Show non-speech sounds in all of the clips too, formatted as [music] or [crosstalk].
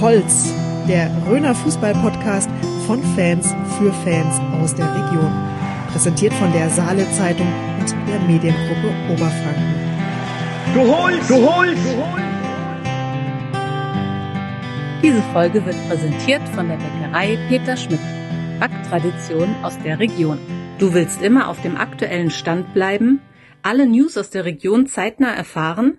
Holz, der Röner Fußball-Podcast von Fans für Fans aus der Region. Präsentiert von der Saale Zeitung und der Mediengruppe Oberfranken. Du holst, du holst, du holst. Diese Folge wird präsentiert von der Bäckerei Peter Schmidt. Backtradition aus der Region. Du willst immer auf dem aktuellen Stand bleiben, alle News aus der Region zeitnah erfahren?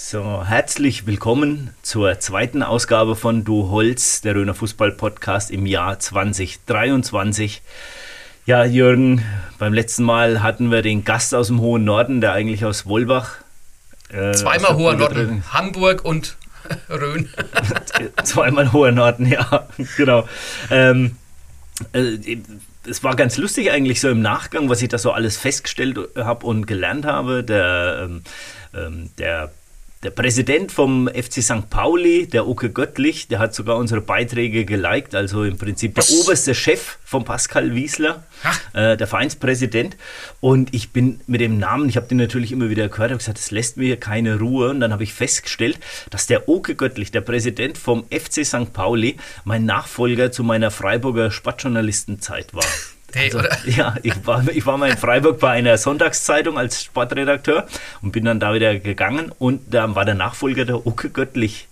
So, herzlich willkommen zur zweiten Ausgabe von Du Holz, der Röner Fußball Podcast im Jahr 2023. Ja, Jürgen, beim letzten Mal hatten wir den Gast aus dem hohen Norden, der eigentlich aus Wolbach. Äh, Zweimal hoher Norden, Hamburg und [laughs] Rhön. [laughs] Zweimal hoher Norden, ja, [laughs] genau. Ähm, äh, es war ganz lustig eigentlich so im Nachgang, was ich da so alles festgestellt habe und gelernt habe. Der, ähm, ähm der der Präsident vom FC St. Pauli, der Oke Göttlich, der hat sogar unsere Beiträge geliked, also im Prinzip der oberste Chef von Pascal Wiesler, äh, der Vereinspräsident. Und ich bin mit dem Namen, ich habe den natürlich immer wieder gehört, habe gesagt, das lässt mir keine Ruhe. Und dann habe ich festgestellt, dass der Oke Göttlich, der Präsident vom FC St. Pauli, mein Nachfolger zu meiner Freiburger Sportjournalistenzeit war. [laughs] Hey, also, [laughs] ja, ich war, ich war mal in Freiburg bei einer Sonntagszeitung als Sportredakteur und bin dann da wieder gegangen und da war der Nachfolger der Uke Göttlich.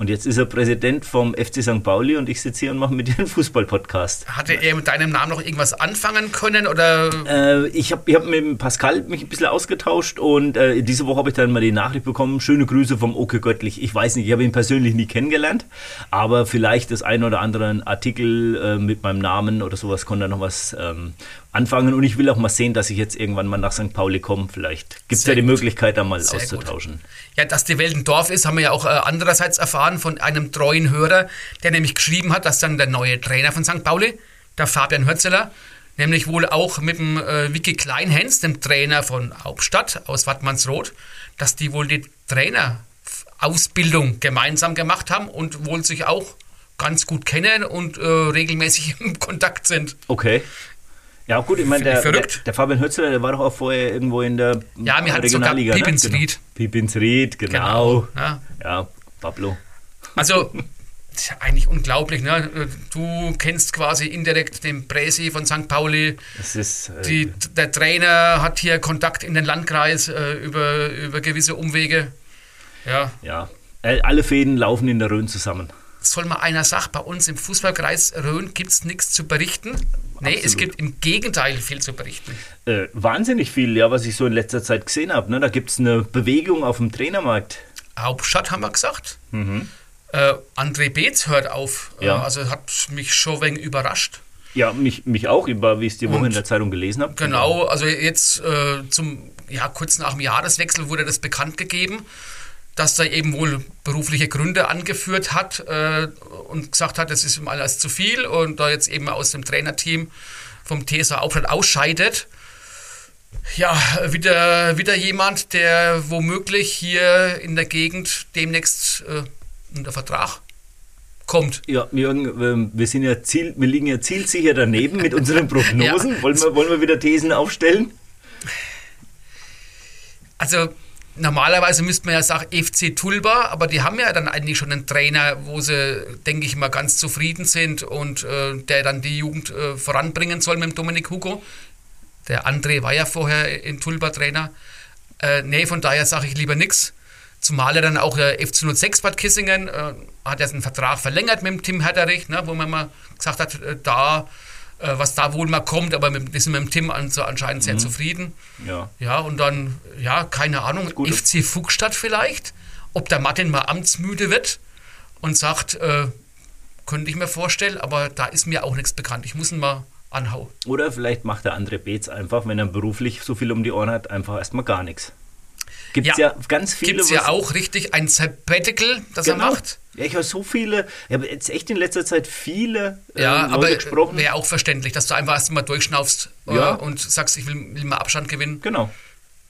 Und jetzt ist er Präsident vom FC St. Pauli und ich sitze hier und mache mit dir einen Fußball-Podcast. Hatte er mit deinem Namen noch irgendwas anfangen können? Oder? Äh, ich habe ich hab mit Pascal mich ein bisschen ausgetauscht und äh, diese Woche habe ich dann mal die Nachricht bekommen, schöne Grüße vom Oke Göttlich. Ich weiß nicht, ich habe ihn persönlich nie kennengelernt, aber vielleicht das ein oder andere Artikel äh, mit meinem Namen oder sowas konnte er noch was ähm, anfangen und ich will auch mal sehen, dass ich jetzt irgendwann mal nach St. Pauli komme. Vielleicht gibt es ja die gut. Möglichkeit, da mal Sehr auszutauschen. Gut. Ja, dass die Welt ein Dorf ist, haben wir ja auch äh, andererseits erfahren von einem treuen Hörer, der nämlich geschrieben hat, dass dann der neue Trainer von St. Pauli, der Fabian Hürzeler, nämlich wohl auch mit dem äh, Vicky Kleinhens, dem Trainer von Hauptstadt aus Wattmannsroth, dass die wohl die Trainerausbildung gemeinsam gemacht haben und wohl sich auch ganz gut kennen und äh, regelmäßig [laughs] im Kontakt sind. Okay. Ja, gut, ich meine, der, der, der, Fabian Hützler, der war doch auch vorher irgendwo in der Ja, wir hatten sogar Pipinsried. Ne? Genau. Pipinsried, genau. genau ja. ja, Pablo. Also, das ist ja eigentlich unglaublich. Ne? Du kennst quasi indirekt den Präsi von St. Pauli. Ist, äh, Die, der Trainer hat hier Kontakt in den Landkreis äh, über, über gewisse Umwege. Ja. ja, alle Fäden laufen in der Rhön zusammen. Soll mal einer sagen, bei uns im Fußballkreis Rhön gibt es nichts zu berichten. Nee, Absolut. es gibt im Gegenteil viel zu berichten. Äh, wahnsinnig viel, ja, was ich so in letzter Zeit gesehen habe. Ne? Da gibt es eine Bewegung auf dem Trainermarkt. Hauptstadt haben wir gesagt. Mhm. Äh, André Beetz hört auf. Äh, ja. also hat mich schon ein wenig überrascht. Ja, mich, mich auch, wie ich es die Woche in der Zeitung gelesen habe. Genau, also jetzt äh, zum, ja, kurz nach dem Jahreswechsel wurde das bekannt gegeben dass er eben wohl berufliche Gründe angeführt hat äh, und gesagt hat, das ist ihm alles zu viel und da jetzt eben aus dem Trainerteam vom TSA Aufstadt ausscheidet. Ja, wieder, wieder jemand, der womöglich hier in der Gegend demnächst äh, unter Vertrag kommt. Ja, Jürgen, wir, sind ja Ziel, wir liegen ja zielsicher daneben mit unseren Prognosen. [laughs] ja. wollen, wir, wollen wir wieder Thesen aufstellen? Also Normalerweise müsste man ja sagen FC Tulba, aber die haben ja dann eigentlich schon einen Trainer, wo sie, denke ich mal, ganz zufrieden sind und äh, der dann die Jugend äh, voranbringen soll mit Dominik Hugo. Der André war ja vorher in Tulba Trainer. Äh, nee, von daher sage ich lieber nichts. Zumal er dann auch der FC 06 Bad Kissingen äh, hat ja einen Vertrag verlängert mit dem Tim Herderich, ne, wo man mal gesagt hat, äh, da äh, was da wohl mal kommt, aber mit, wir sind mit dem Tim an, so anscheinend sehr mhm. zufrieden. Ja. Ja, und dann, ja, keine Ahnung, FC Fuchstadt vielleicht, ob der Martin mal amtsmüde wird und sagt, äh, könnte ich mir vorstellen, aber da ist mir auch nichts bekannt. Ich muss ihn mal anhauen. Oder vielleicht macht der andere Beetz einfach, wenn er beruflich so viel um die Ohren hat, einfach erstmal gar nichts. Gibt es ja, ja, ganz viele. Gibt es ja auch richtig ein Sabbatical, das genau. er macht. Ja, ich habe so viele, ich habe jetzt echt in letzter Zeit viele äh, ja, Leute aber gesprochen. Wäre auch verständlich, dass du einfach erst mal durchschnaufst äh, ja. und sagst, ich will, will, mal Abstand gewinnen. Genau.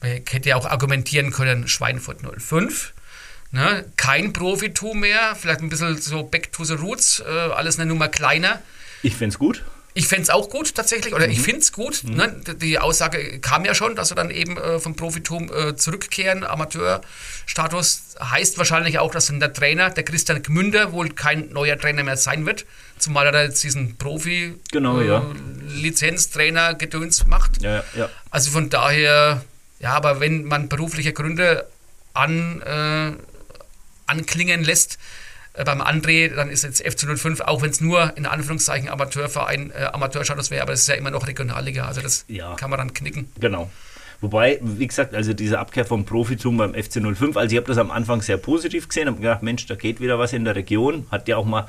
Ich hätte ja auch argumentieren können, Schweinfurt 05. Ne? Kein Profitum mehr, vielleicht ein bisschen so back to the roots, äh, alles eine Nummer kleiner. Ich finde es gut. Ich fände es auch gut tatsächlich, oder mhm. ich finde es gut. Mhm. Ne? Die Aussage kam ja schon, dass sie dann eben äh, vom Profitum äh, zurückkehren. Amateurstatus heißt wahrscheinlich auch, dass dann der Trainer, der Christian Gmünder, wohl kein neuer Trainer mehr sein wird, zumal er da jetzt diesen Profi genau, äh, ja. Macht. Ja, ja. Also von daher, ja, aber wenn man berufliche Gründe an, äh, anklingen lässt, äh, beim André, dann ist jetzt FC05, auch wenn es nur in Anführungszeichen Amateurverein, äh, Amateurstatus wäre, aber es ist ja immer noch Regionalliga, also das ja. kann man dann knicken. Genau. Wobei, wie gesagt, also diese Abkehr vom Profitum beim FC05, also ich habe das am Anfang sehr positiv gesehen, habe gedacht, Mensch, da geht wieder was in der Region, hat ja auch mal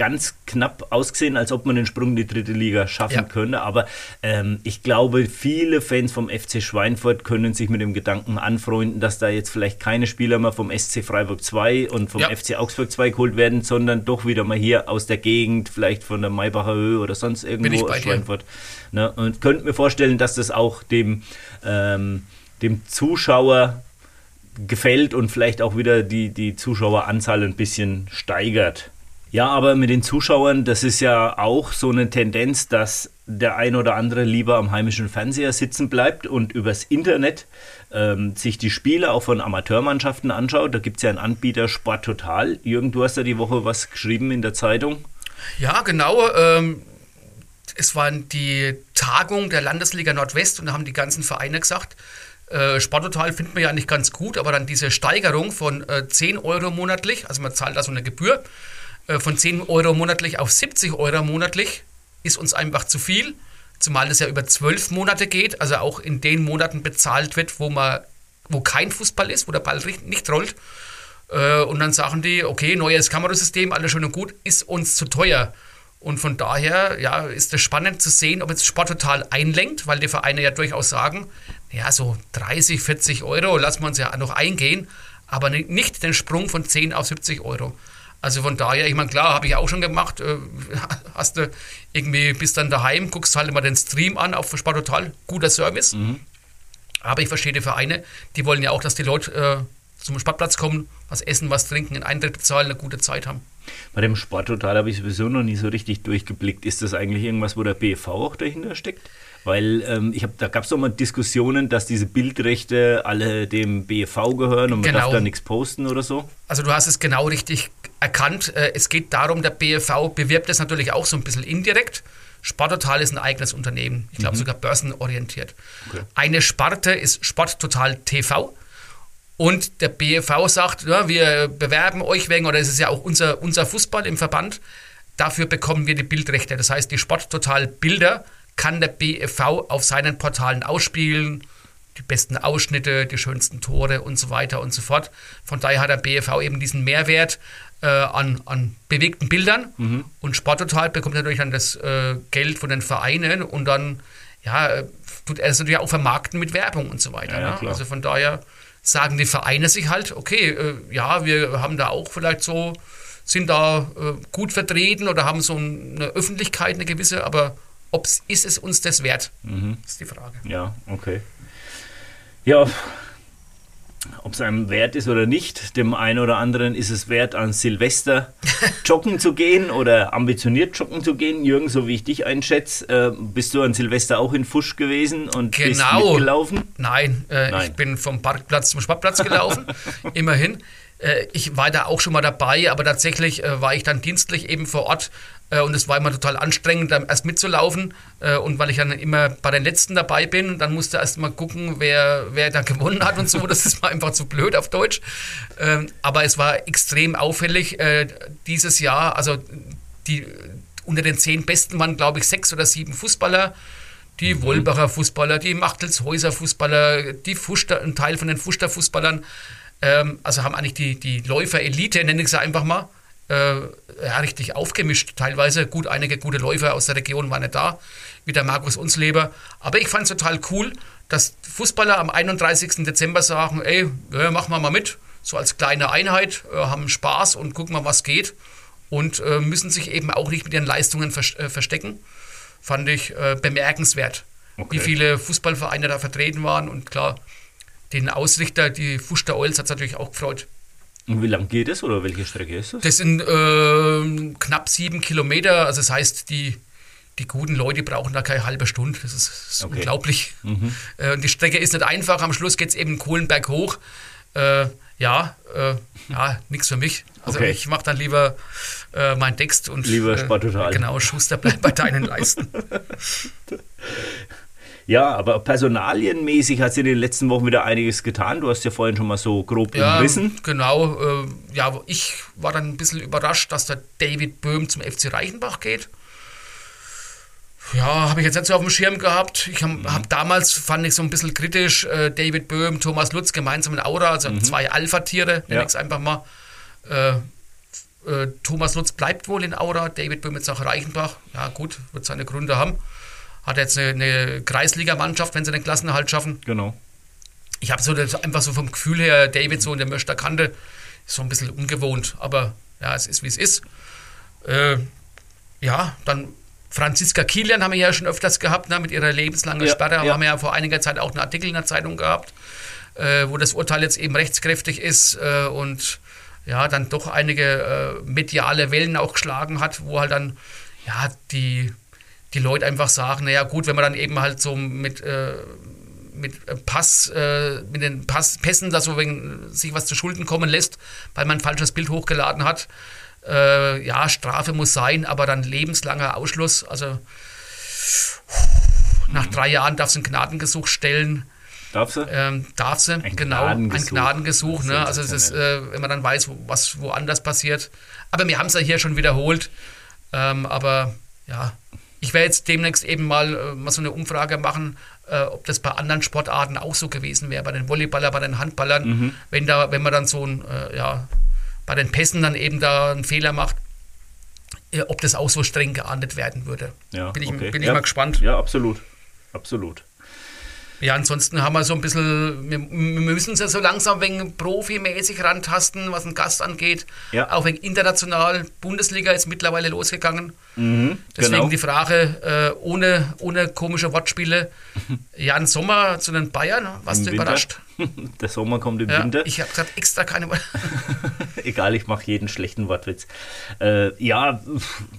ganz knapp ausgesehen, als ob man den Sprung in die dritte Liga schaffen ja. könnte. Aber ähm, ich glaube, viele Fans vom FC Schweinfurt können sich mit dem Gedanken anfreunden, dass da jetzt vielleicht keine Spieler mehr vom SC Freiburg 2 und vom ja. FC Augsburg 2 geholt werden, sondern doch wieder mal hier aus der Gegend, vielleicht von der Maybacher Höhe oder sonst irgendwo aus Schweinfurt. Ne? Und könnte mir vorstellen, dass das auch dem, ähm, dem Zuschauer gefällt und vielleicht auch wieder die, die Zuschaueranzahl ein bisschen steigert. Ja, aber mit den Zuschauern, das ist ja auch so eine Tendenz, dass der ein oder andere lieber am heimischen Fernseher sitzen bleibt und übers Internet ähm, sich die Spiele auch von Amateurmannschaften anschaut. Da gibt es ja einen Anbieter Sport Total. Jürgen, du hast ja die Woche was geschrieben in der Zeitung. Ja, genau. Ähm, es war die Tagung der Landesliga Nordwest und da haben die ganzen Vereine gesagt, äh, Sporttotal finden wir ja nicht ganz gut, aber dann diese Steigerung von äh, 10 Euro monatlich, also man zahlt da so eine Gebühr, von 10 Euro monatlich auf 70 Euro monatlich ist uns einfach zu viel, zumal es ja über zwölf Monate geht, also auch in den Monaten bezahlt wird, wo man, wo kein Fußball ist, wo der Ball nicht rollt. Äh, und dann sagen die, okay, neues Kamerasystem, alles schön und gut, ist uns zu teuer. Und von daher ja, ist es spannend zu sehen, ob jetzt Sport total einlenkt, weil die Vereine ja durchaus sagen, ja, so 30, 40 Euro lassen wir uns ja noch eingehen, aber nicht den Sprung von 10 auf 70 Euro. Also von daher, ich meine, klar, habe ich auch schon gemacht. Äh, [laughs] hast du irgendwie, bist dann daheim, guckst halt immer den Stream an auf Total, guter Service. Mhm. Aber ich verstehe die Vereine, die wollen ja auch, dass die Leute äh, zum Sportplatz kommen, was essen, was trinken, einen Eintritt bezahlen, eine gute Zeit haben. Bei dem Sporttotal habe ich sowieso noch nie so richtig durchgeblickt. Ist das eigentlich irgendwas, wo der BV auch dahinter steckt? Weil ähm, ich hab, da gab es doch mal Diskussionen, dass diese Bildrechte alle dem BV gehören und man genau. darf da nichts posten oder so. Also du hast es genau richtig erkannt. Äh, es geht darum, der BV bewirbt es natürlich auch so ein bisschen indirekt. Sporttotal ist ein eigenes Unternehmen, ich glaube mhm. sogar börsenorientiert. Okay. Eine Sparte ist Sporttotal TV. Und der BV sagt, ja, wir bewerben euch wegen, oder es ist ja auch unser, unser Fußball im Verband, dafür bekommen wir die Bildrechte. Das heißt, die Sporttotal Bilder kann der BFV auf seinen Portalen ausspielen, die besten Ausschnitte, die schönsten Tore und so weiter und so fort. Von daher hat der BFV eben diesen Mehrwert äh, an, an bewegten Bildern mhm. und Sporttotal bekommt natürlich dann das äh, Geld von den Vereinen und dann ja, tut er es natürlich auch vermarkten mit Werbung und so weiter. Ja, ne? Also von daher sagen die Vereine sich halt, okay, äh, ja, wir haben da auch vielleicht so, sind da äh, gut vertreten oder haben so eine Öffentlichkeit, eine gewisse, aber ob ist es uns das wert, mhm. ist die Frage. Ja, okay. Ja, ob es einem wert ist oder nicht, dem einen oder anderen ist es wert, an Silvester [laughs] joggen zu gehen oder ambitioniert joggen zu gehen. Jürgen, so wie ich dich einschätze, äh, bist du an Silvester auch in Fusch gewesen und genau. bist mitgelaufen? Nein, äh, Nein, ich bin vom Parkplatz zum Sportplatz gelaufen, [laughs] immerhin. Äh, ich war da auch schon mal dabei, aber tatsächlich äh, war ich dann dienstlich eben vor Ort und es war immer total anstrengend, dann erst mitzulaufen. Äh, und weil ich dann immer bei den Letzten dabei bin, dann musste erst mal gucken, wer, wer dann [laughs] gewonnen hat und so. Das ist mal einfach zu blöd auf Deutsch. Ähm, aber es war extrem auffällig äh, dieses Jahr. Also die, unter den zehn Besten waren, glaube ich, sechs oder sieben Fußballer die mhm. Wolbacher Fußballer, die Machtelshäuser Fußballer, die Fuster, ein Teil von den Fuster Fußballern. Ähm, also haben eigentlich die, die Läufer-Elite, nenne ich sie einfach mal, äh, ja, richtig aufgemischt teilweise. Gut, einige gute Läufer aus der Region waren nicht da. wie der Markus Unsleber. Aber ich fand es total cool, dass Fußballer am 31. Dezember sagen, ey, ja, machen wir mal mit, so als kleine Einheit, äh, haben Spaß und gucken mal, was geht. Und äh, müssen sich eben auch nicht mit ihren Leistungen vers äh, verstecken. Fand ich äh, bemerkenswert, okay. wie viele Fußballvereine da vertreten waren. Und klar, den Ausrichter, die Fuster Oils, hat es natürlich auch gefreut. Und wie lang geht es oder welche Strecke ist das? Das sind äh, knapp sieben Kilometer. Also das heißt, die, die guten Leute brauchen da keine halbe Stunde. Das ist, ist okay. unglaublich. Mhm. Äh, die Strecke ist nicht einfach. Am Schluss geht es eben Kohlenberg hoch. Äh, ja, äh, ja nichts für mich. Also okay. ich mache dann lieber äh, meinen Text und lieber Sporttotal. genau, Schuster bleibt bei deinen Leisten. [laughs] Ja, aber personalienmäßig hat sich in den letzten Wochen wieder einiges getan. Du hast ja vorhin schon mal so grob ja, umrissen. Genau. Äh, ja, ich war dann ein bisschen überrascht, dass der David Böhm zum FC Reichenbach geht. Ja, habe ich jetzt nicht so auf dem Schirm gehabt. Ich habe mhm. hab damals, fand ich so ein bisschen kritisch, äh, David Böhm, Thomas Lutz gemeinsam in Aura, also mhm. zwei Alpha-Tiere, nenne ja. ich es einfach mal. Äh, äh, Thomas Lutz bleibt wohl in Aura, David Böhm jetzt nach Reichenbach. Ja, gut, wird seine Gründe haben. Hat jetzt eine, eine Kreisligamannschaft, wenn sie den Klassenerhalt schaffen. Genau. Ich habe so das, einfach so vom Gefühl her, David so in der Möster Kante, ist so ein bisschen ungewohnt, aber ja, es ist wie es ist. Äh, ja, dann Franziska Kilian haben wir ja schon öfters gehabt, ne, mit ihrer lebenslangen ja, Sperre. Ja. Haben wir ja vor einiger Zeit auch einen Artikel in der Zeitung gehabt, äh, wo das Urteil jetzt eben rechtskräftig ist äh, und ja, dann doch einige äh, mediale Wellen auch geschlagen hat, wo halt dann ja die die Leute einfach sagen, naja gut, wenn man dann eben halt so mit, äh, mit Pass, äh, mit den Pass, Pässen da so wegen sich was zu Schulden kommen lässt, weil man ein falsches Bild hochgeladen hat. Äh, ja, Strafe muss sein, aber dann lebenslanger Ausschluss. Also nach drei Jahren darf sie ein Gnadengesuch stellen. Darf sie? Ähm, darf sie, ein genau. Gnadengesuch. Ein Gnadengesuch. Ne? Also, das ist, äh, wenn man dann weiß, was woanders passiert. Aber wir haben es ja hier schon wiederholt. Ähm, aber ja, ich werde jetzt demnächst eben mal, äh, mal so eine Umfrage machen, äh, ob das bei anderen Sportarten auch so gewesen wäre, bei den Volleyballern, bei den Handballern, mhm. wenn, da, wenn man dann so ein, äh, ja, bei den Pässen dann eben da einen Fehler macht, äh, ob das auch so streng geahndet werden würde. Ja, bin ich, okay. bin ich ja, mal gespannt. Ja, absolut. Absolut. Ja, ansonsten haben wir so ein bisschen, wir, wir müssen uns ja so langsam wegen profimäßig rantasten, was einen Gast angeht. Ja. Auch wegen international. Bundesliga ist mittlerweile losgegangen. Mhm, Deswegen genau. die Frage, äh, ohne, ohne komische Wortspiele. [laughs] Jan Sommer zu den Bayern, was du überrascht? [laughs] Der Sommer kommt im ja, Winter. Ich habe gesagt, extra keine Worte. [laughs] Egal, ich mache jeden schlechten Wortwitz. Äh, ja,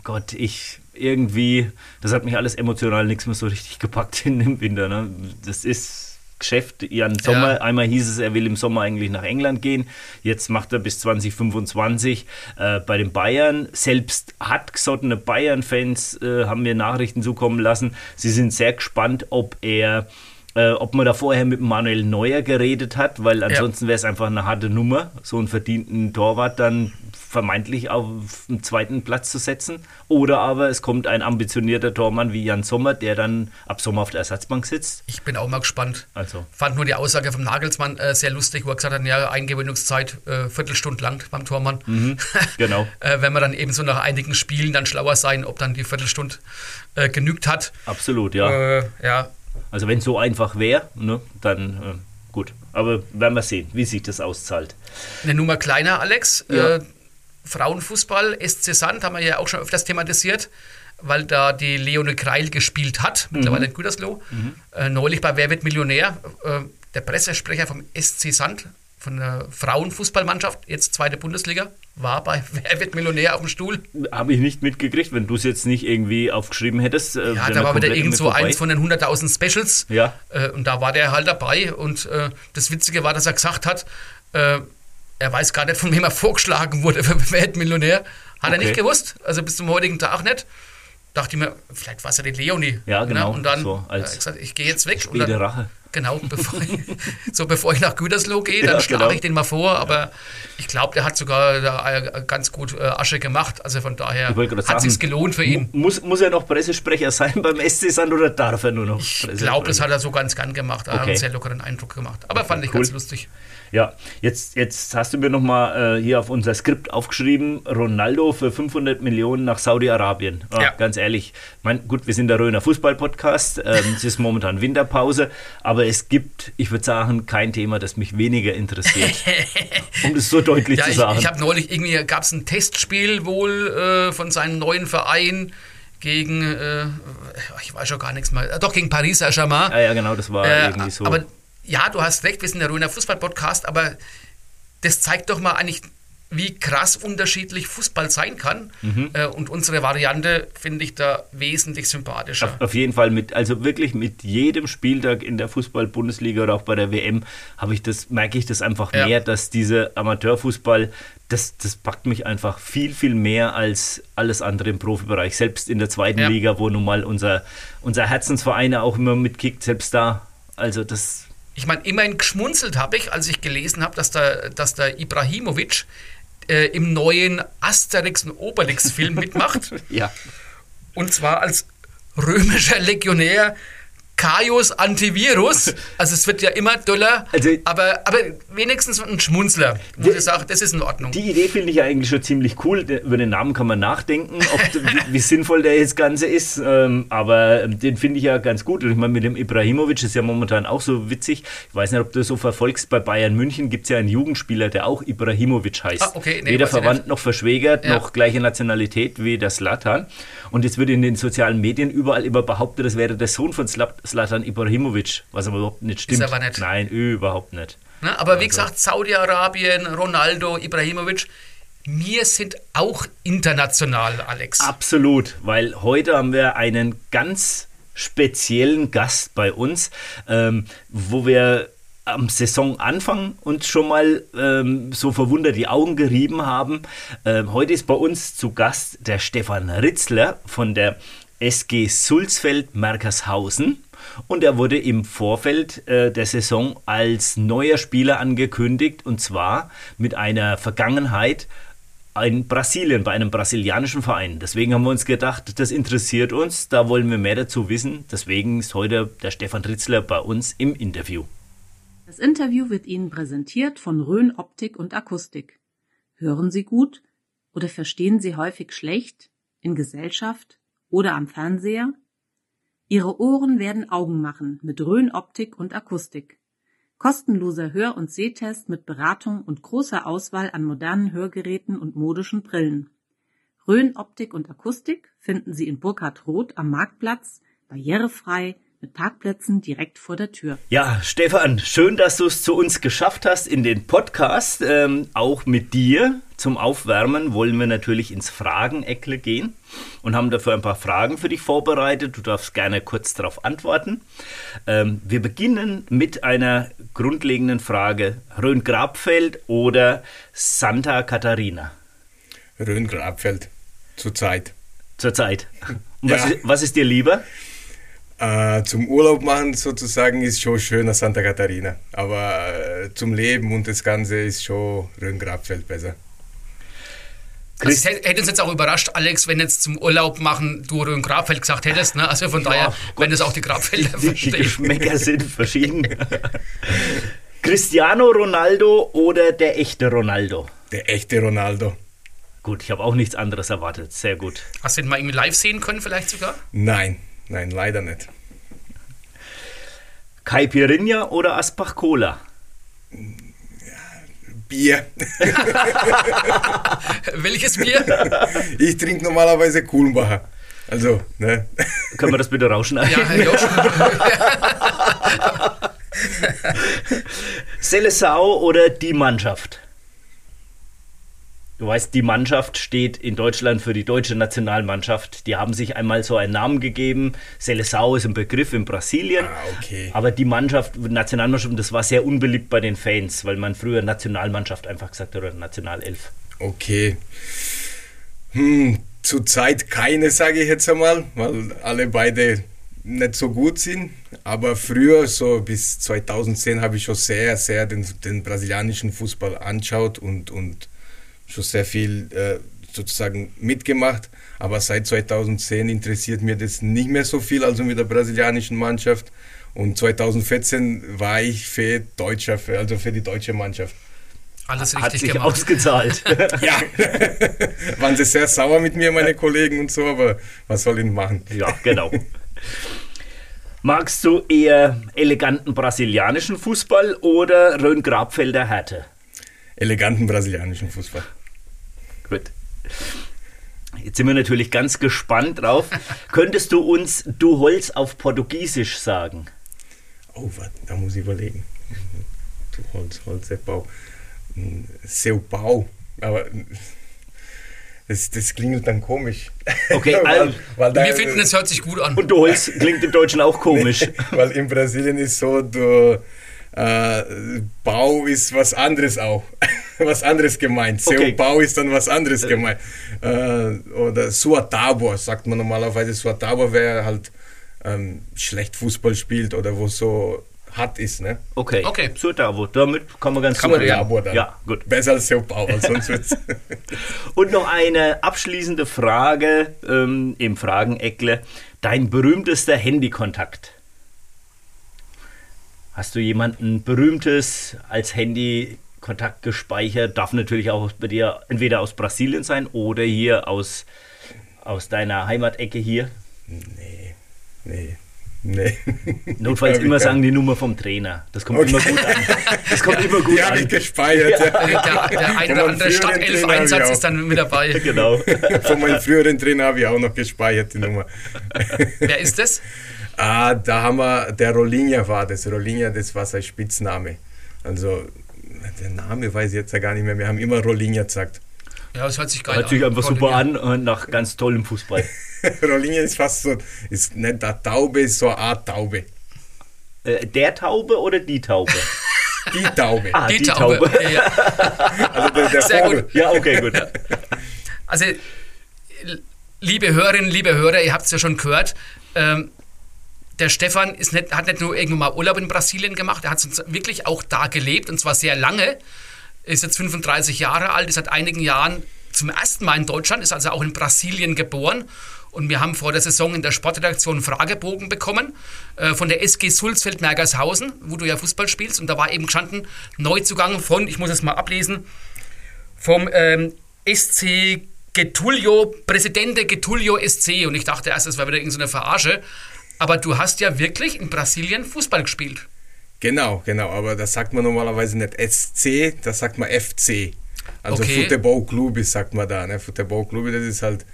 Gott, ich irgendwie, das hat mich alles emotional nichts mehr so richtig gepackt in dem Winter. Ne? Das ist Geschäft. Jan Sommer, ja. einmal hieß es, er will im Sommer eigentlich nach England gehen. Jetzt macht er bis 2025 äh, bei den Bayern. Selbst hartgesottene Bayern-Fans äh, haben mir Nachrichten zukommen lassen. Sie sind sehr gespannt, ob er äh, ob man da vorher mit Manuel Neuer geredet hat, weil ansonsten ja. wäre es einfach eine harte Nummer, so einen verdienten Torwart dann vermeintlich auf den zweiten Platz zu setzen. Oder aber es kommt ein ambitionierter Tormann wie Jan Sommer, der dann ab Sommer auf der Ersatzbank sitzt. Ich bin auch mal gespannt. Also. Fand nur die Aussage vom Nagelsmann äh, sehr lustig, wo er gesagt hat, ja, Eingewöhnungszeit äh, Viertelstunde lang beim Tormann. Mhm, [laughs] genau. äh, wenn man dann eben so nach einigen Spielen dann schlauer sein, ob dann die Viertelstunde äh, genügt hat. Absolut, ja. Äh, ja, also wenn es so einfach wäre, ne, dann äh, gut. Aber werden wir sehen, wie sich das auszahlt. Eine Nummer kleiner, Alex. Ja. Äh, Frauenfußball, SC Sand, haben wir ja auch schon öfters thematisiert, weil da die Leone Kreil gespielt hat, mhm. mittlerweile in Gütersloh. Mhm. Äh, neulich bei Wer wird Millionär? Äh, der Pressesprecher vom SC Sand von der Frauenfußballmannschaft, jetzt zweite Bundesliga, war bei [laughs] Wer wird Millionär auf dem Stuhl? Habe ich nicht mitgekriegt, wenn du es jetzt nicht irgendwie aufgeschrieben hättest. Äh, ja, da war wieder irgend so eins von den 100.000 Specials. Ja. Äh, und da war der halt dabei. Und äh, das Witzige war, dass er gesagt hat, äh, er weiß gar nicht, von wem er vorgeschlagen wurde für [laughs] Wer wird Millionär. Hat okay. er nicht gewusst, also bis zum heutigen Tag nicht dachte ich mir, vielleicht war es ja die Leonie. Ja, genau. Ne? Und dann so, als gesagt, ich gehe jetzt weg. Späte Rache. Genau, [laughs] bevor ich, so bevor ich nach Gütersloh gehe, dann ja, schlage genau. ich den mal vor, aber ich glaube, der hat sogar da ganz gut äh, Asche gemacht, also von daher hat es sich gelohnt für ihn. Muss, muss er noch Pressesprecher sein beim SC Sand oder darf er nur noch Ich glaube, das hat er so ganz gern gemacht, er okay. hat einen sehr lockeren Eindruck gemacht, aber okay, fand ich cool. ganz lustig. Ja, jetzt, jetzt hast du mir nochmal äh, hier auf unser Skript aufgeschrieben, Ronaldo für 500 Millionen nach Saudi-Arabien. Oh, ja. Ganz ehrlich, mein, gut, wir sind der Röner Fußball-Podcast, ähm, es ist momentan Winterpause, aber es gibt, ich würde sagen, kein Thema, das mich weniger interessiert, [laughs] um das so deutlich ja, zu sagen. Ich, ich habe neulich, irgendwie gab es ein Testspiel wohl äh, von seinem neuen Verein, gegen, äh, ich weiß schon gar nichts mehr, doch gegen Paris Saint-Germain. Ja, ja, genau, das war äh, irgendwie so. Aber ja, du hast recht, wir sind der Röner Fußball-Podcast, aber das zeigt doch mal eigentlich, wie krass unterschiedlich Fußball sein kann. Mhm. Äh, und unsere Variante finde ich da wesentlich sympathischer. Auf, auf, jeden Fall mit, also wirklich mit jedem Spieltag in der Fußball-Bundesliga oder auch bei der WM habe ich das, merke ich das einfach ja. mehr, dass diese Amateurfußball, das, das packt mich einfach viel, viel mehr als alles andere im Profibereich. Selbst in der zweiten ja. Liga, wo nun mal unser, unser Herzensverein auch immer mitkickt, selbst da. Also das ich meine, immerhin geschmunzelt habe ich, als ich gelesen habe, dass der, dass der Ibrahimovic äh, im neuen Asterix und Obelix-Film mitmacht. [laughs] ja. Und zwar als römischer Legionär Kaios Antivirus. [laughs] Also es wird ja immer doller, also, aber, aber wenigstens ein Schmunzler, wo ich sage, das ist in Ordnung. Die Idee finde ich ja eigentlich schon ziemlich cool. Über den Namen kann man nachdenken, ob, [laughs] wie, wie, sinnvoll der jetzt Ganze ist. Ähm, aber ähm, den finde ich ja ganz gut. Und ich meine, mit dem Ibrahimovic ist ja momentan auch so witzig. Ich weiß nicht, ob du so verfolgst. Bei Bayern München gibt es ja einen Jugendspieler, der auch Ibrahimovic heißt. Ah, okay, nee, Weder verwandt noch verschwägert, ja. noch gleiche Nationalität wie der Slatan. Und jetzt wird in den sozialen Medien überall immer behauptet, das wäre der Sohn von Slatan Ibrahimovic, was aber überhaupt nicht stimmt. Ist aber nicht. Nein, überhaupt nicht. Na, aber also. wie gesagt, Saudi-Arabien, Ronaldo, Ibrahimovic, wir sind auch international, Alex. Absolut, weil heute haben wir einen ganz speziellen Gast bei uns, ähm, wo wir am Saisonanfang uns schon mal ähm, so verwundert die Augen gerieben haben. Ähm, heute ist bei uns zu Gast der Stefan Ritzler von der SG Sulzfeld-Merkershausen und er wurde im Vorfeld äh, der Saison als neuer Spieler angekündigt und zwar mit einer Vergangenheit in Brasilien, bei einem brasilianischen Verein. Deswegen haben wir uns gedacht, das interessiert uns, da wollen wir mehr dazu wissen. Deswegen ist heute der Stefan Ritzler bei uns im Interview. Das Interview wird Ihnen präsentiert von Rhön Optik und Akustik. Hören Sie gut oder verstehen Sie häufig schlecht in Gesellschaft oder am Fernseher? Ihre Ohren werden Augen machen mit Rhön Optik und Akustik. Kostenloser Hör- und Sehtest mit Beratung und großer Auswahl an modernen Hörgeräten und modischen Brillen. Rhön Optik und Akustik finden Sie in Burkhard Roth am Marktplatz, barrierefrei, mit Parkplätzen direkt vor der Tür. Ja, Stefan, schön, dass du es zu uns geschafft hast in den Podcast. Ähm, auch mit dir zum Aufwärmen wollen wir natürlich ins Frageneckle gehen und haben dafür ein paar Fragen für dich vorbereitet. Du darfst gerne kurz darauf antworten. Ähm, wir beginnen mit einer grundlegenden Frage. Rhön-Grabfeld oder Santa Katharina? Rhön-Grabfeld, zurzeit. Zurzeit. Und ja. was, ist, was ist dir lieber? Äh, zum Urlaub machen sozusagen ist schon schöner Santa Katharina. Aber äh, zum Leben und das Ganze ist schon Rhön-Grabfeld besser. Also hätte uns jetzt auch überrascht, Alex, wenn jetzt zum Urlaub machen du Rhön Grabfeld gesagt hättest. Ne? Also von ja, daher, Gott, wenn es auch die Grabfelder die, die Geschmäcker sind verschieden. Cristiano Ronaldo oder der echte Ronaldo? Der echte Ronaldo. Gut, ich habe auch nichts anderes erwartet. Sehr gut. Hast du ihn mal irgendwie live sehen können, vielleicht sogar? Nein, Nein, leider nicht. Caipirinha oder Asbach Cola? Bier. [laughs] Welches Bier? Ich trinke normalerweise Kuhlenbacher. Also, ne? Können wir das bitte rauschen? Ja, ja. Selesau oder die Mannschaft? Du weißt, die Mannschaft steht in Deutschland für die deutsche Nationalmannschaft. Die haben sich einmal so einen Namen gegeben. Seleção ist ein Begriff in Brasilien. Ah, okay. Aber die Mannschaft, Nationalmannschaft, das war sehr unbeliebt bei den Fans, weil man früher Nationalmannschaft einfach gesagt hat oder Nationalelf. Okay. Hm, zurzeit keine, sage ich jetzt einmal, weil alle beide nicht so gut sind, aber früher, so bis 2010, habe ich schon sehr, sehr den, den brasilianischen Fußball anschaut und, und schon sehr viel äh, sozusagen mitgemacht. Aber seit 2010 interessiert mir das nicht mehr so viel, also mit der brasilianischen Mannschaft. Und 2014 war ich für Deutscher, für, also für die deutsche Mannschaft. Alles Hat richtig sich gemacht. ausgezahlt. [laughs] Ja, [laughs] waren sie sehr sauer mit mir, meine Kollegen und so, aber was soll ich machen? ja, genau. Magst du eher eleganten brasilianischen Fußball oder Rhön-Grabfelder Härte? Eleganten brasilianischen Fußball. Gut. Jetzt sind wir natürlich ganz gespannt drauf. Könntest du uns Du Holz auf Portugiesisch sagen? Oh, was, da muss ich überlegen. Du Holz, Holz, der Bau. Hm, Seu Bau. Aber das, das klingt dann komisch. Okay, [laughs] weil, also, weil da, Wir finden, es hört sich gut an. Und Du Holz klingt im Deutschen auch komisch. [laughs] Weil in Brasilien ist so, du, äh, Bau ist was anderes auch. [laughs] was anderes gemeint. Seu Okay. Bau ist dann was anderes gemeint. Äh, oder Sua Tábua, sagt man normalerweise. Sua Tábua, wer halt ähm, schlecht Fußball spielt oder wo so hart ist, ne? Okay, Okay. so Davo, damit kann man ganz Kann gut man. Tábua dann. Ja, gut. Besser als weil sonst [laughs] wird's. Und noch eine abschließende Frage ähm, im Frageneckle. Dein berühmtester Handykontakt? Hast du jemanden Berühmtes als Handykontakt gespeichert? Darf natürlich auch bei dir entweder aus Brasilien sein oder hier aus, aus deiner Heimatecke hier. nee, nee, nee. [laughs] Notfalls immer sagen die Nummer vom Trainer. Das kommt Okay. immer gut an. Das kommt immer gut Die habe ich an. gespeichert. Der, der ein oder andere ich ist dann mit dabei. [laughs] Genau. Von meinem früheren Trainer habe ich auch noch gespeichert, die Nummer. Wer ist das? Ah, da haben wir, der Rolinha war das. Rolinha, das war sein Spitzname. Also, der Name weiß ich jetzt ja gar nicht mehr. Wir haben immer Rolinha gesagt. Ja, das hört sich geil Hört sich an. einfach super an und nach ganz tollem Fußball. [laughs] Rolinha ist fast so, ist nicht eine Taube, ist so eine Art Taube. Äh, der Taube oder die Taube? [laughs] Die Taube. Ah, Die, die Taube. Taube. [laughs] Ja. Also der, der Sehr Vogel. gut. Ja, okay, gut. Also, liebe Hörerinnen, liebe Hörer, ihr habt es ja schon gehört. Ähm, der Stefan ist nicht, hat nicht nur irgendwann mal Urlaub in Brasilien gemacht, er hat wirklich auch da gelebt und zwar sehr lange. Ist jetzt 35 Jahre alt, ist seit einigen Jahren zum ersten Mal in Deutschland, ist also auch in Brasilien geboren. Und wir haben vor der Saison in der Sportredaktion einen Fragebogen bekommen äh, von der SG Sulzfeld-Mergershausen, wo du ja Fußball spielst. Und da war eben gestanden, Neuzugang von, ich muss es mal ablesen, vom ähm, SC Getulio, Presidente Getulio SC. Und ich dachte erst, das wäre wieder irgendeine Verarsche. Aber du hast ja wirklich in Brasilien Fußball gespielt. Genau, genau. Aber das sagt man normalerweise nicht SC, das sagt man FC. Also Okay. Futebol Clube sagt man da. Ne? Futebol Clube, das ist halt.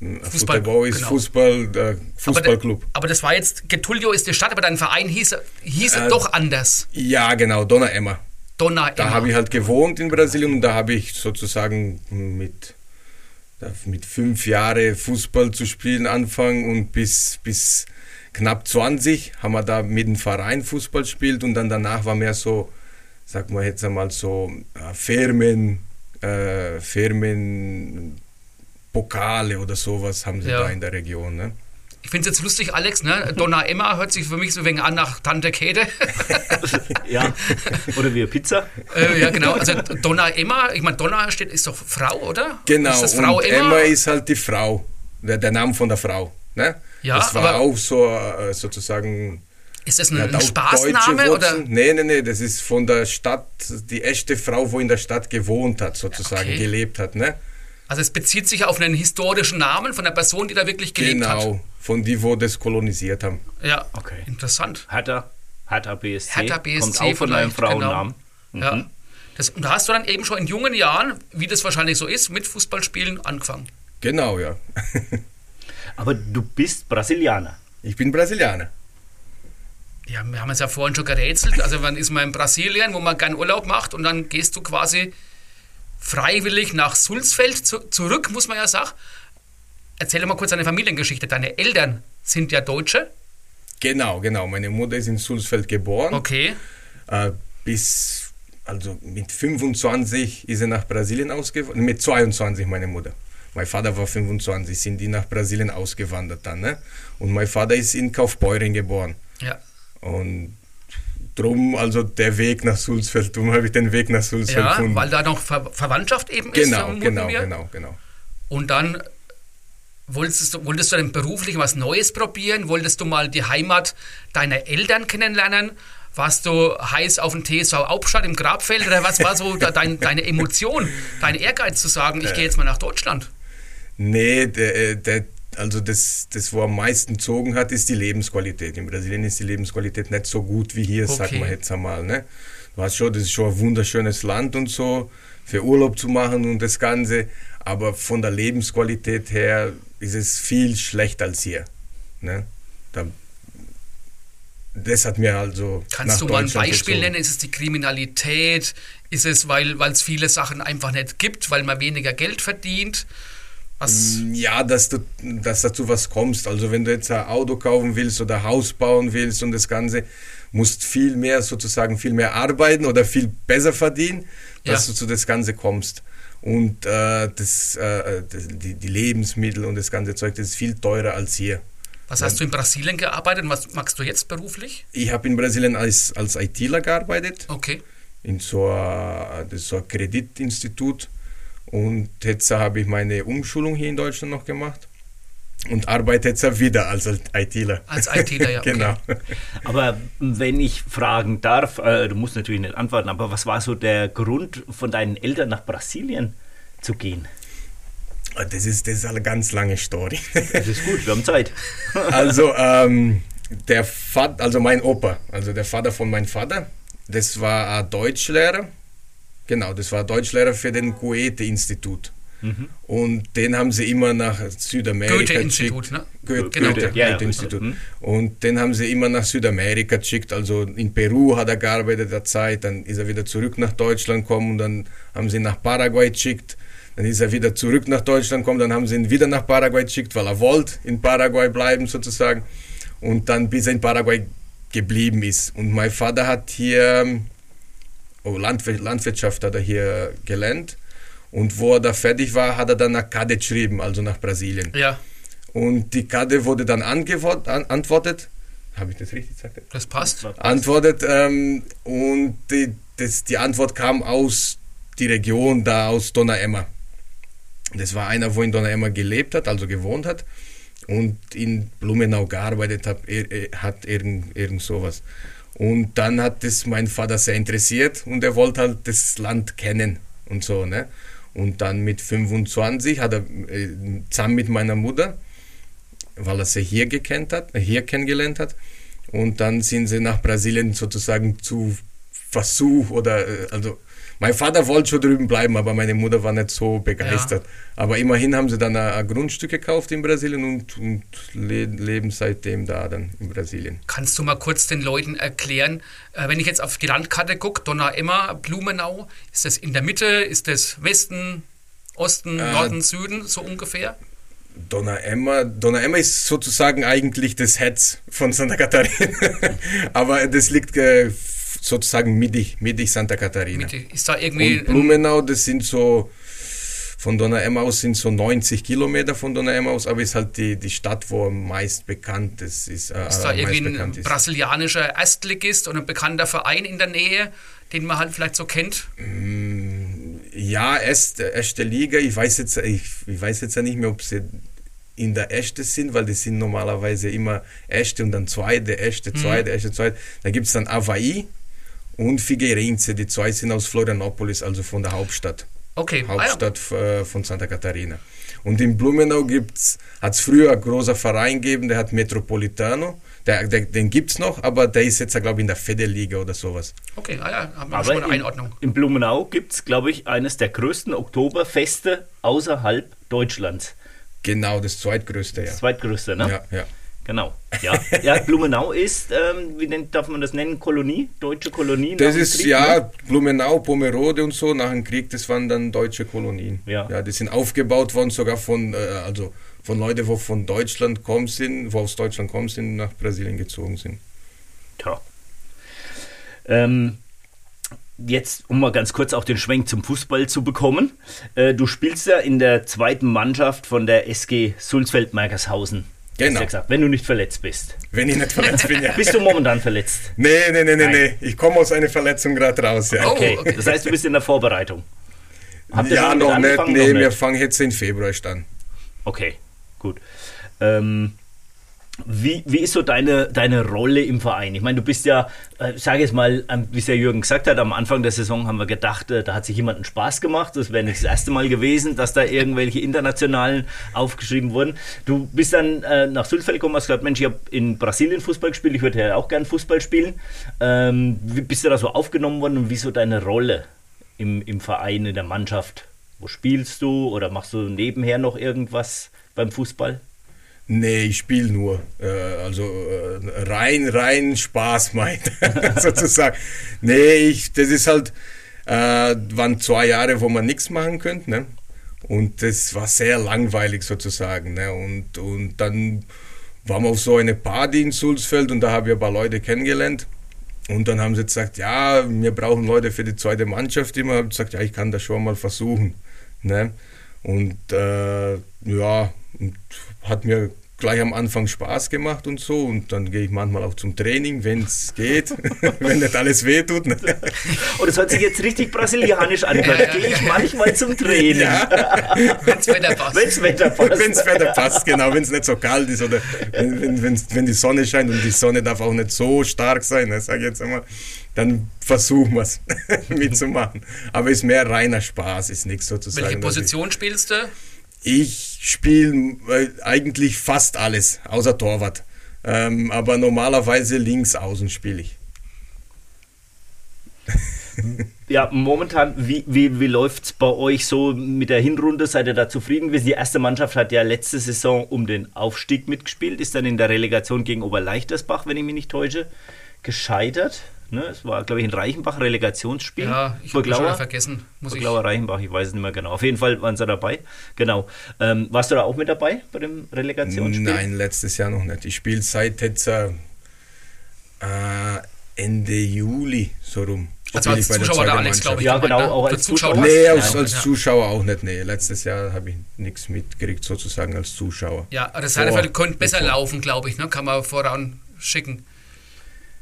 mh, Fußball, Futebol ist genau. Fußball, äh, Aber, Fußballclub. da- aber das war jetzt, Getulio ist die Stadt, aber dein Verein hieß, hieß Äh, doch anders. Ja, genau, Donna Emma. Donna Da Emma. habe ich halt gewohnt in Brasilien und da habe ich sozusagen mit, mit fünf Jahren Fußball zu spielen anfangen und bis, bis knapp 20 haben wir da mit dem Verein Fußball gespielt und dann danach war mehr so, sag mal jetzt einmal so äh, Firmen, äh, Firmen, Pokale oder sowas haben sie Ja. da in der Region. Ne? Ich finde es jetzt lustig, Alex, ne? Donna Emma hört sich für mich so ein wenig an nach Tante Käthe. [laughs] Ja. Oder wie Pizza? äh, ja, genau. Also Donna Emma, ich meine, Donna steht, ist doch Frau, oder? Genau, Ist das Frau und Emma? Emma ist halt die Frau, der, der Name von der Frau. Ne? Ja, das war aber- auch so äh, sozusagen ist das ein, Ja, ein Spaßname? deutsche Oder? Nee, nee, nee, das ist von der Stadt, die echte Frau, wo in der Stadt gewohnt hat, sozusagen, Okay. gelebt hat. Ne? Also es bezieht sich auf einen historischen Namen von der Person, die da wirklich gelebt hat. Genau, von die, wo das kolonisiert haben. Ja, Okay. interessant. Hertha, Hertha BSC. Hertha BSC Kommt auch von einem genau. Frauennamen. Ja. Das, und da hast du dann eben schon in jungen Jahren, wie das wahrscheinlich so ist, mit Fußballspielen angefangen. Genau, ja. [laughs] Aber du bist Brasilianer. Ich bin Brasilianer. Ja, wir haben es ja vorhin schon gerätselt. Also man ist mal in Brasilien, wo man gern Urlaub macht und dann gehst du quasi freiwillig nach Sulzfeld zu, zurück, muss man ja sagen. Erzähl doch mal kurz deine Familiengeschichte. Deine Eltern sind ja Deutsche. Genau, genau. Meine Mutter ist in Sulzfeld geboren. Okay. Äh, bis, also mit 25 ist sie nach Brasilien ausgewandert. Mit 22 meine Mutter. Mein Vater war 25, sind die nach Brasilien ausgewandert dann. Ne? Und mein Vater ist in Kaufbeuren geboren. Ja. Und drum, also der Weg nach Sulzfeld, drum habe ich den Weg nach Sulzfeld Ja, gefunden. weil da noch Ver Verwandtschaft eben ist. genau, vermuten genau, wir. genau, genau. Und dann wolltest du, wolltest du dann beruflich was Neues probieren? Wolltest du mal die Heimat deiner Eltern kennenlernen? Warst du heiß auf den TSV Hauptstadt im Grabfeld oder was war so [laughs] dein, deine Emotion, dein Ehrgeiz zu sagen, ich gehe jetzt mal nach Deutschland? Nee, der, äh, der, also das, das, wo am meisten gezogen hat, ist die Lebensqualität. In Brasilien ist die Lebensqualität nicht so gut wie hier, sag Okay. mal jetzt einmal. Ne? Du hast schon, das ist schon ein wunderschönes Land und so, für Urlaub zu machen und das Ganze. Aber von der Lebensqualität her ist es viel schlechter als hier. Ne? Da, das hat mir also. Kannst du mal ein Beispiel gezogen. nennen? Ist es die Kriminalität? Ist es, weil es viele Sachen einfach nicht gibt, weil man weniger Geld verdient? Was? Ja, dass du dass dazu was kommst. Also wenn du jetzt ein Auto kaufen willst oder ein Haus bauen willst und das Ganze, musst viel mehr sozusagen viel mehr arbeiten oder viel besser verdienen, dass Ja. du zu das Ganze kommst. Und äh, das, äh, das, die, die Lebensmittel und das ganze Zeug, das ist viel teurer als hier. Was hast du in Brasilien gearbeitet was machst du jetzt beruflich? Ich habe in Brasilien als, als ITler gearbeitet, Okay. in so ein, das ist so ein Kreditinstitut. Und jetzt habe ich meine Umschulung hier in Deutschland noch gemacht und arbeite jetzt wieder als ITler. Als ITler, ja, [laughs] okay. genau. Aber wenn ich fragen darf, äh, du musst natürlich nicht antworten, aber was war so der Grund von deinen Eltern nach Brasilien zu gehen? Das ist, das ist eine ganz lange Story. Das ist gut, wir haben Zeit. [laughs] Also, ähm, der Vater, also mein Opa, also der Vater von meinem Vater, das war ein Deutschlehrer. Genau, das war Deutschlehrer für den Goethe-Institut. Und den haben sie immer nach Südamerika Goethe-Institut, geschickt. ne? Goethe, Genau. Goethe, Ja, ja. Goethe-Institut. Mhm. Und den haben sie immer nach Südamerika geschickt. Also in Peru hat er gearbeitet der Zeit, dann ist er wieder zurück nach Deutschland gekommen und dann haben sie ihn nach Paraguay geschickt. Dann ist er wieder zurück nach Deutschland gekommen, dann haben sie ihn wieder nach Paraguay geschickt, weil er wollte in Paraguay bleiben sozusagen. Und dann bis er in Paraguay geblieben ist. Und mein Vater hat hier, oh, Landwir Landwirtschaft hat er hier gelernt. Und wo er da fertig war, hat er dann nach Kade geschrieben, also nach Brasilien. Ja, Und die Karte wurde dann angewort- an, antwortet. Habe ich das richtig gesagt? das passt. Antwortet ähm, und die, das, die Antwort kam aus die Region da aus Donna Emma. Das war einer, wo in Donna Emma gelebt hat, also gewohnt hat und in Blumenau gearbeitet hat, er, er, hat irgend, irgend sowas. Und dann hat das mein Vater sehr interessiert und er wollte halt das Land kennen und so, ne? Und dann mit 25 hat er äh, zusammen mit meiner Mutter, weil er sie hier gekannt hat, äh, hier kennengelernt hat, und dann sind sie nach Brasilien sozusagen zu Versuch oder äh, also mein Vater wollte schon drüben bleiben, aber meine Mutter war nicht so begeistert. Aber immerhin haben sie dann ein, ein Grundstück gekauft in Brasilien und, und le leben seitdem da dann in Brasilien. Kannst du mal kurz den Leuten erklären, äh, wenn ich jetzt auf die Landkarte gucke, Donna Emma, Blumenau, ist das in der Mitte, ist das Westen, Osten, Äh, Norden, Süden, so ungefähr? Donna Emma, Donna Emma ist sozusagen eigentlich das Herz von Santa Catarina, [laughs] aber das liegt äh, sozusagen mittig, mittig Santa Catarina. Mitte. Ist da irgendwie Und Blumenau, das sind so, von Donna Emma aus sind so 90 Kilometer von Donna Emma aus, aber ist halt die, die Stadt, wo am meist bekannt ist. Ist, äh, Ist da irgendwie ein ist. brasilianischer Erstligist und ein bekannter Verein in der Nähe, den man halt vielleicht so kennt? Ja, erste, erste Liga, ich weiß, jetzt, ich, ich weiß jetzt ja nicht mehr, ob sie in der erste sind, weil die sind normalerweise immer erste und dann zweite, erste, zweite, erste, zweite. Da gibt es dann Avaí und Figueirense, die zwei sind aus Florianopolis, also von der Hauptstadt. Okay, ah, ja. Hauptstadt äh, von Santa Catarina. Und in Blumenau hat es früher ein großer Verein gegeben, der hat Metropolitano. Der, der, den gibt es noch, aber der ist jetzt, glaube ich, in der Federliga oder sowas. okay, ah, ja, haben wir schon Aber eine in, Einordnung. in Blumenau gibt es, glaube ich, eines der größten Oktoberfeste außerhalb Deutschlands. Genau, das zweitgrößte, ja. Das zweitgrößte, ne? Ja, ja. Genau. Ja, ja Blumenau ist, ähm, wie nennt, darf man das nennen, Kolonie? Deutsche Kolonie? Das ist Krieg, ja ne? Blumenau, Pomerode und so nach dem Krieg, das waren dann deutsche Kolonien. Ja. ja die sind aufgebaut worden sogar von, äh, also von Leuten, wo von Deutschland kommen sind, wo aus Deutschland kommen sind, nach Brasilien gezogen sind. Tja. Ähm, jetzt, um mal ganz kurz auch den Schwenk zum Fußball zu bekommen. Äh, du spielst ja in der zweiten Mannschaft von der SG Sulzfeld-Merkershausen. Genau. Ja gesagt, wenn du nicht verletzt bist. Wenn ich nicht verletzt bin, ja. [laughs] Bist du momentan verletzt? Nee, nee, nee, nee, Nein. nee. Ich komme aus einer Verletzung gerade raus, ja. Oh. Okay. okay. Das heißt, du bist in der Vorbereitung. Habt ihr ja, noch nicht. Nee, Noch wir nicht. fangen jetzt in Februar an. Okay, gut. Ähm, wie, wie ist so deine, deine Rolle im Verein? Ich meine, du bist ja, äh, sage jetzt mal, wie es der Jürgen gesagt hat, am Anfang der Saison haben wir gedacht, äh, da hat sich jemand Spaß gemacht. Das wäre nicht das erste Mal gewesen, dass da irgendwelche internationalen aufgeschrieben wurden. Du bist dann äh, nach Sulzfeld gekommen, hast gesagt, Mensch, ich habe in Brasilien Fußball gespielt, ich würde ja auch gern Fußball spielen. Ähm, wie bist du da so aufgenommen worden und wie ist so deine Rolle im, im Verein, in der Mannschaft? Wo spielst du oder machst du nebenher noch irgendwas beim Fußball? Nee, ich spiele nur. Äh, also äh, rein, rein Spaß meint, [laughs] sozusagen. Nee, ich, das ist halt, äh, waren zwei Jahre, wo man nichts machen könnte, ne? Und das war sehr langweilig sozusagen, ne? Und, und dann waren wir auf so eine Party in Sulzfeld und da habe ich ein paar Leute kennengelernt. Und dann haben sie gesagt, ja, wir brauchen Leute für die zweite Mannschaft immer. Habe gesagt, ja, ich kann das schon mal versuchen. Ne? Und äh, ja, und hat mir gleich am Anfang Spaß gemacht und so. Und dann gehe ich manchmal auch zum Training, wenn es geht, [laughs] wenn nicht alles wehtut. Ne? Oh, das hört sich jetzt richtig brasilianisch an. Da gehe ich manchmal zum Training. Wenn's Wetter passt. Wenn's Wetter passt. Wenn das Wetter passt, genau, wenn es nicht so kalt ist oder wenn, wenn, wenn die Sonne scheint und die Sonne darf auch nicht so stark sein, ne, sag ich jetzt einmal, dann versuchen wir es [laughs] mitzumachen. Aber ist mehr reiner Spaß, ist nichts sozusagen. Welche Position spielst du? Ich spiele äh, eigentlich fast alles, außer Torwart. Ähm, aber normalerweise links außen spiele ich. Ja, momentan, wie, wie, wie läuft es bei euch so mit der Hinrunde? Seid ihr da zufrieden? Die erste Mannschaft hat ja letzte Saison um den Aufstieg mitgespielt, ist dann in der Relegation gegen Oberleichtersbach, wenn ich mich nicht täusche, gescheitert. Ne? Es war, glaube ich, ein Reichenbach Relegationsspiel. Ja, ich habe schon vergessen. Muss ich. Burglauer Reichenbach, ich weiß es nicht mehr genau. Auf jeden Fall waren sie dabei. Genau. Ähm, warst du da auch mit dabei bei dem Relegationsspiel? Nein, letztes Jahr noch nicht. Ich spiele seit jetzt äh, äh, Ende Juli so rum. Also als ich Zuschauer zweiten Alex, glaube ich. Ja, genau, auch als Zuschauer. Nee, als, als Zuschauer auch nicht. Nee, letztes Jahr habe ich nichts mitgekriegt, sozusagen als Zuschauer. Ja, aber das Herrenfeld könnte besser laufen, glaube ich, ne? kann man voran schicken.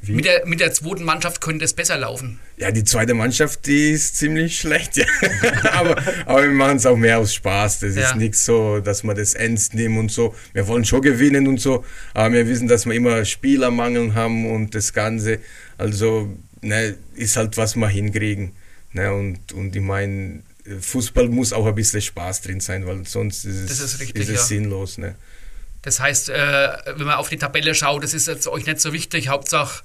Wie? Mit der, mit der zweiten Mannschaft könnte es besser laufen. Ja, die zweite Mannschaft, die ist ziemlich schlecht, ja. [laughs] aber, aber wir machen es auch mehr aus Spaß. Das Ja. ist nicht so, dass wir das ernst nehmen und so. Wir wollen schon gewinnen und so, aber wir wissen, dass wir immer Spielermangel haben und das Ganze. Also, ne, ist halt, was wir hinkriegen. Ne, und, und ich meine, Fußball muss auch ein bisschen Spaß drin sein, weil sonst ist es, ist richtig, es ja. sinnlos. Ne? Das heißt, äh, wenn man auf die Tabelle schaut, das ist jetzt euch nicht so wichtig. Hauptsache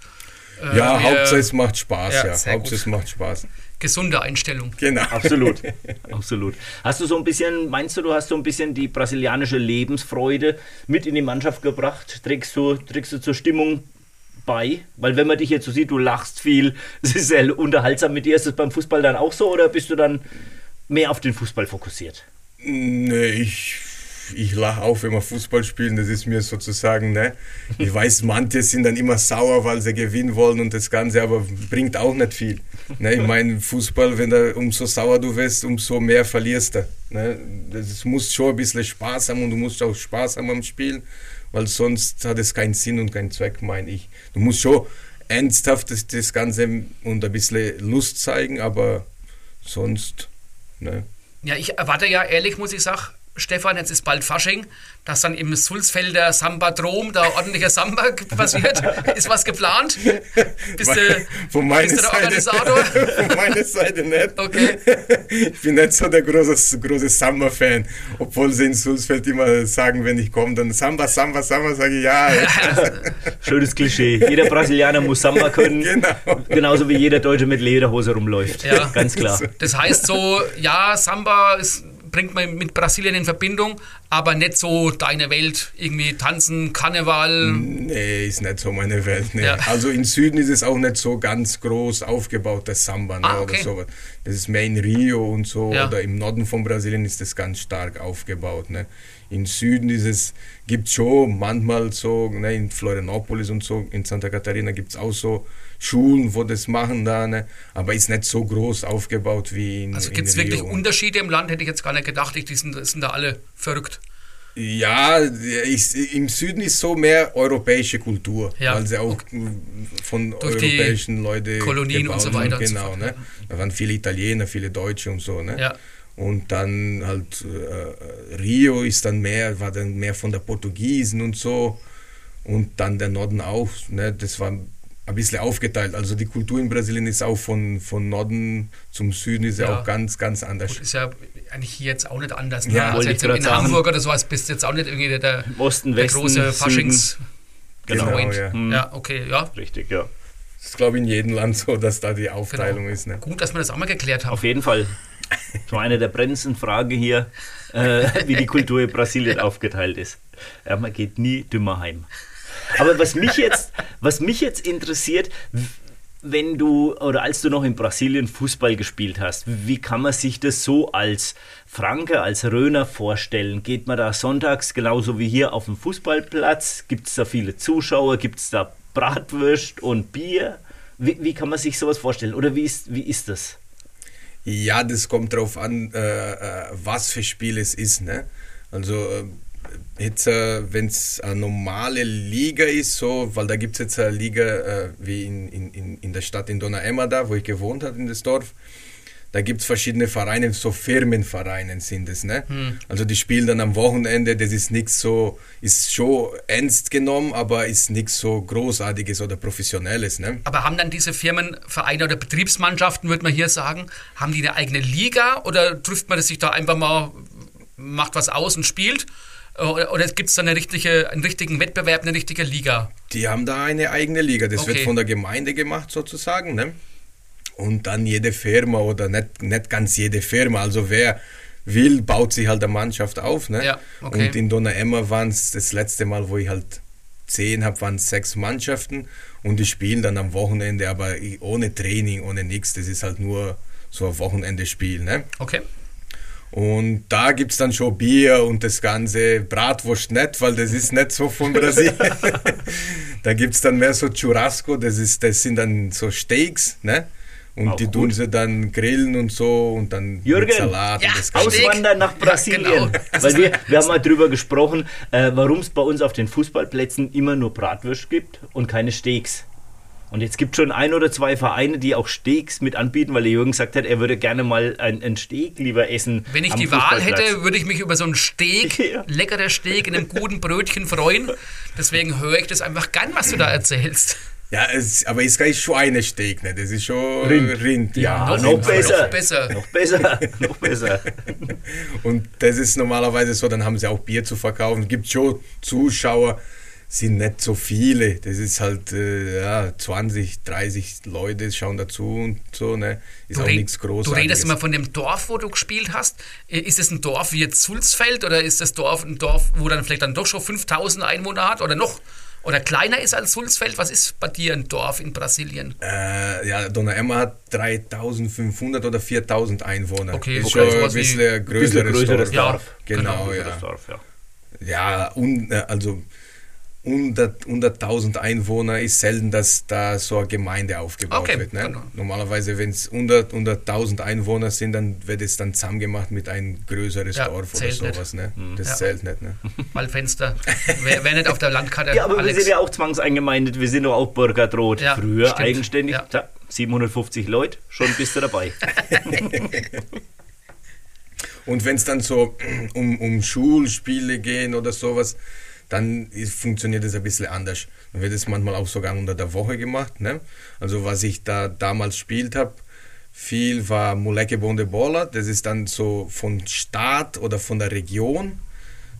äh, Ja, wir- Hauptsache es macht Spaß, Ja, ja. Hauptsache gut. es macht Spaß. gesunde Einstellung. Genau. Absolut, [laughs] absolut. Hast du so ein bisschen, meinst du, du hast so ein bisschen die brasilianische Lebensfreude mit in die Mannschaft gebracht? Trägst du, trägst du zur Stimmung bei? Weil wenn man dich jetzt so sieht, du lachst viel, [laughs] es ist sehr unterhaltsam mit dir. Ist das beim Fußball dann auch so oder bist du dann mehr auf den Fußball fokussiert? Nee, ich, ich lache auf, wenn wir Fußball spielen. Das ist mir sozusagen, ne? Ich weiß, manche sind dann immer sauer, weil sie gewinnen wollen und das Ganze, aber bringt auch nicht viel. Ne? Ich meine, Fußball, wenn da umso sauer du wirst, umso mehr verlierst du. Ne? Das muss schon ein bisschen Spaß haben und du musst auch Spaß haben am Spielen, weil sonst hat es keinen Sinn und keinen Zweck, meine ich. Du musst schon ernsthaft das, das Ganze und ein bisschen Lust zeigen, aber sonst, ne? Ja, ich erwarte ja ehrlich, muss ich sagen, Stefan, jetzt ist bald Fasching, dass dann im Sulzfelder Samba-Drom da ordentlicher Samba [laughs] passiert. Ist was geplant? Bist du, Von meiner bist du der Seite, Organisator? [laughs] Von meiner Seite nicht. Okay. Ich bin nicht so der große, große Samba-Fan, obwohl sie in Sulzfeld immer sagen, wenn ich komme, dann Samba, Samba, Samba, sage ich ja. [laughs] Schönes Klischee. Jeder Brasilianer muss Samba können. Genau. Genauso wie jeder Deutsche mit Lederhose rumläuft. Ja. Ganz klar. Das heißt so, ja, Samba ist, bringt man mit Brasilien in Verbindung, aber nicht so deine Welt. Irgendwie tanzen, Karneval. Nee, ist nicht so meine Welt. Nee. Ja. Also im Süden ist es auch nicht so ganz groß aufgebaut, das Samba ne, Ah, okay. oder sowas. Das ist mehr in Rio und so. Ja. Oder im Norden von Brasilien ist das ganz stark aufgebaut. Ne. Im Süden ist es, gibt schon manchmal so, ne, in Florianopolis und so, in Santa Catarina gibt es auch so Schulen, wo das machen da, ne, aber ist nicht so groß aufgebaut wie in Also gibt es wirklich Unterschiede im Land? Hätte ich jetzt gar nicht gedacht. Ich, die sind, sind da alle verrückt. Ja, ich, im Süden ist so mehr europäische Kultur, Ja, weil sie auch von Durch europäischen Leuten Kolonien und so weiter und so Genau, fort, ne? Da waren viele Italiener, viele Deutsche und so, ne? Ja. Und dann halt äh, Rio ist dann mehr, war dann mehr von der Portugiesen und so. Und dann der Norden auch, ne? Das war ein bisschen aufgeteilt. Also die Kultur in Brasilien ist auch von, von Norden zum Süden ist ja, Ja. auch ganz, ganz anders. Gut, ist ja eigentlich hier jetzt auch nicht anders. Ne? Ja, also jetzt in sagen. Hamburg oder sowas bist du jetzt auch nicht irgendwie der, der, Im Osten, der Westen, große. Faschings. Genau, Freund. ja. ja, okay, ja. Richtig, ja. Das ist, glaube ich, in jedem Land so, dass da die Aufteilung Genau. ist. Ne? Gut, dass wir das auch mal geklärt haben. Auf jeden Fall. Das war eine der brennendsten Fragen hier, äh, wie die Kultur in Brasilien aufgeteilt ist. Ja, man geht nie dümmer heim. Aber was mich jetzt, was mich jetzt interessiert, wenn du oder als du noch in Brasilien Fußball gespielt hast, wie kann man sich das so als Franke, als Röner vorstellen? Geht man da sonntags genauso wie hier auf dem Fußballplatz? Gibt es da viele Zuschauer? Gibt es da Bratwürst und Bier? Wie, wie kann man sich sowas vorstellen? Oder wie ist, wie ist das? Ja, das kommt drauf an, äh, äh, was für Spiel es ist. Ne? Also äh, jetzt, äh, wenn es eine normale Liga ist, so, weil da gibt es jetzt eine Liga äh, wie in, in, in, der Stadt in Dona Emma da, wo ich gewohnt habe, in das Dorf. Da gibt es verschiedene Vereine, so Firmenvereine sind es. Ne? Also die spielen dann am Wochenende, das ist nichts so, ist schon ernst genommen, aber ist nichts so Großartiges oder Professionelles. Ne? Aber haben dann diese Firmen, Vereine oder Betriebsmannschaften, würde man hier sagen, haben die eine eigene Liga oder trifft man das sich da einfach mal, macht was aus und spielt? Oder, oder gibt es da eine richtige, einen richtigen Wettbewerb, eine richtige Liga? Die haben da eine eigene Liga. Das wird Okay. von der Gemeinde gemacht sozusagen. Ne? Und dann jede Firma oder nicht, nicht ganz jede Firma, also wer will, baut sich halt eine Mannschaft auf. Ne? Ja, okay. Und in Dona Emma waren es das letzte Mal, wo ich halt zehn habe, waren es sechs Mannschaften und die spielen dann am Wochenende, aber ohne Training, ohne nichts. Das ist halt nur so ein Wochenendespiel. Ne? Okay. Und da gibt es dann schon Bier und das ganze Bratwurst nicht, weil das ist nicht so von Brasilien. [laughs] da gibt es dann mehr so Churrasco, das, ist, das sind dann so Steaks, ne? Und Auch die gut. tun sie dann grillen und so und dann Jürgen, mit Salat ja, und das ganze. Auswandern nach Ja, Brasilien. genau. Das Weil wir, wir haben mal drüber gesprochen, äh, warum es bei uns auf den Fußballplätzen immer nur Bratwürst gibt und keine Steaks. Und jetzt gibt es schon ein oder zwei Vereine, die auch Steaks mit anbieten, weil der Jürgen gesagt hat, er würde gerne mal ein, ein Steak lieber essen. Wenn ich am die Wahl hätte, würde ich mich über so einen Steak, [laughs] Ja. leckerer Steak in einem guten Brötchen freuen. Deswegen höre ich das einfach gern, was du da erzählst. Ja, es, aber es ist Schweinesteak, ne? Das ist schon Rind. Rind ja. Ja, noch Fall. besser. Noch besser. Noch besser, [laughs] noch besser. Und das ist normalerweise so, dann haben sie auch Bier zu verkaufen. Es gibt schon Zuschauer, sind nicht so viele. Das ist halt äh, ja, 20, 30 Leute schauen dazu und so. Ne? Ist Du, auch nichts du Großartiges. redest immer von dem Dorf, wo du gespielt hast. Äh, Ist es ein Dorf wie jetzt Sulzfeld oder ist das Dorf ein Dorf, wo dann vielleicht dann doch schon 5000 Einwohner hat oder noch oder kleiner ist als Sulzfeld? Was ist bei dir ein Dorf in Brasilien? Äh, ja, Dona Emma hat 3500 oder 4000 Einwohner. Okay, ist okay, schon ein bisschen ein Ein größeres, bisschen größeres Dorf. Dorf. Genau, Größeres ja. Dorf, ja. Ja, un, äh, also unter 100.000 Einwohner ist selten, dass da so eine Gemeinde aufgebaut Okay, wird. Ne? genau. Normalerweise, wenn es unter, unter 1000 Einwohner sind, dann wird es dann zusammengemacht mit einem größeres Ja, Dorf oder sowas. Ne? Das Ja. zählt nicht. Ne? [laughs] Waldfenster. Wer, wer nicht auf der Landkarte. Ja, aber Alex. wir sind ja auch zwangseingemeindet, wir sind doch auch Burkhard Ja, Früher stimmt. eigenständig, Ja. tja, 750 Leute, schon bist du dabei. [laughs] Und wenn es dann so um, um Schulspiele gehen oder sowas, dann ist, funktioniert es ein bisschen anders. Dann wird es manchmal auch sogar unter der Woche gemacht. Ne? Also was ich da damals gespielt habe, viel war Moleque Bonde Bola. Das ist dann so von Staat oder von der Region.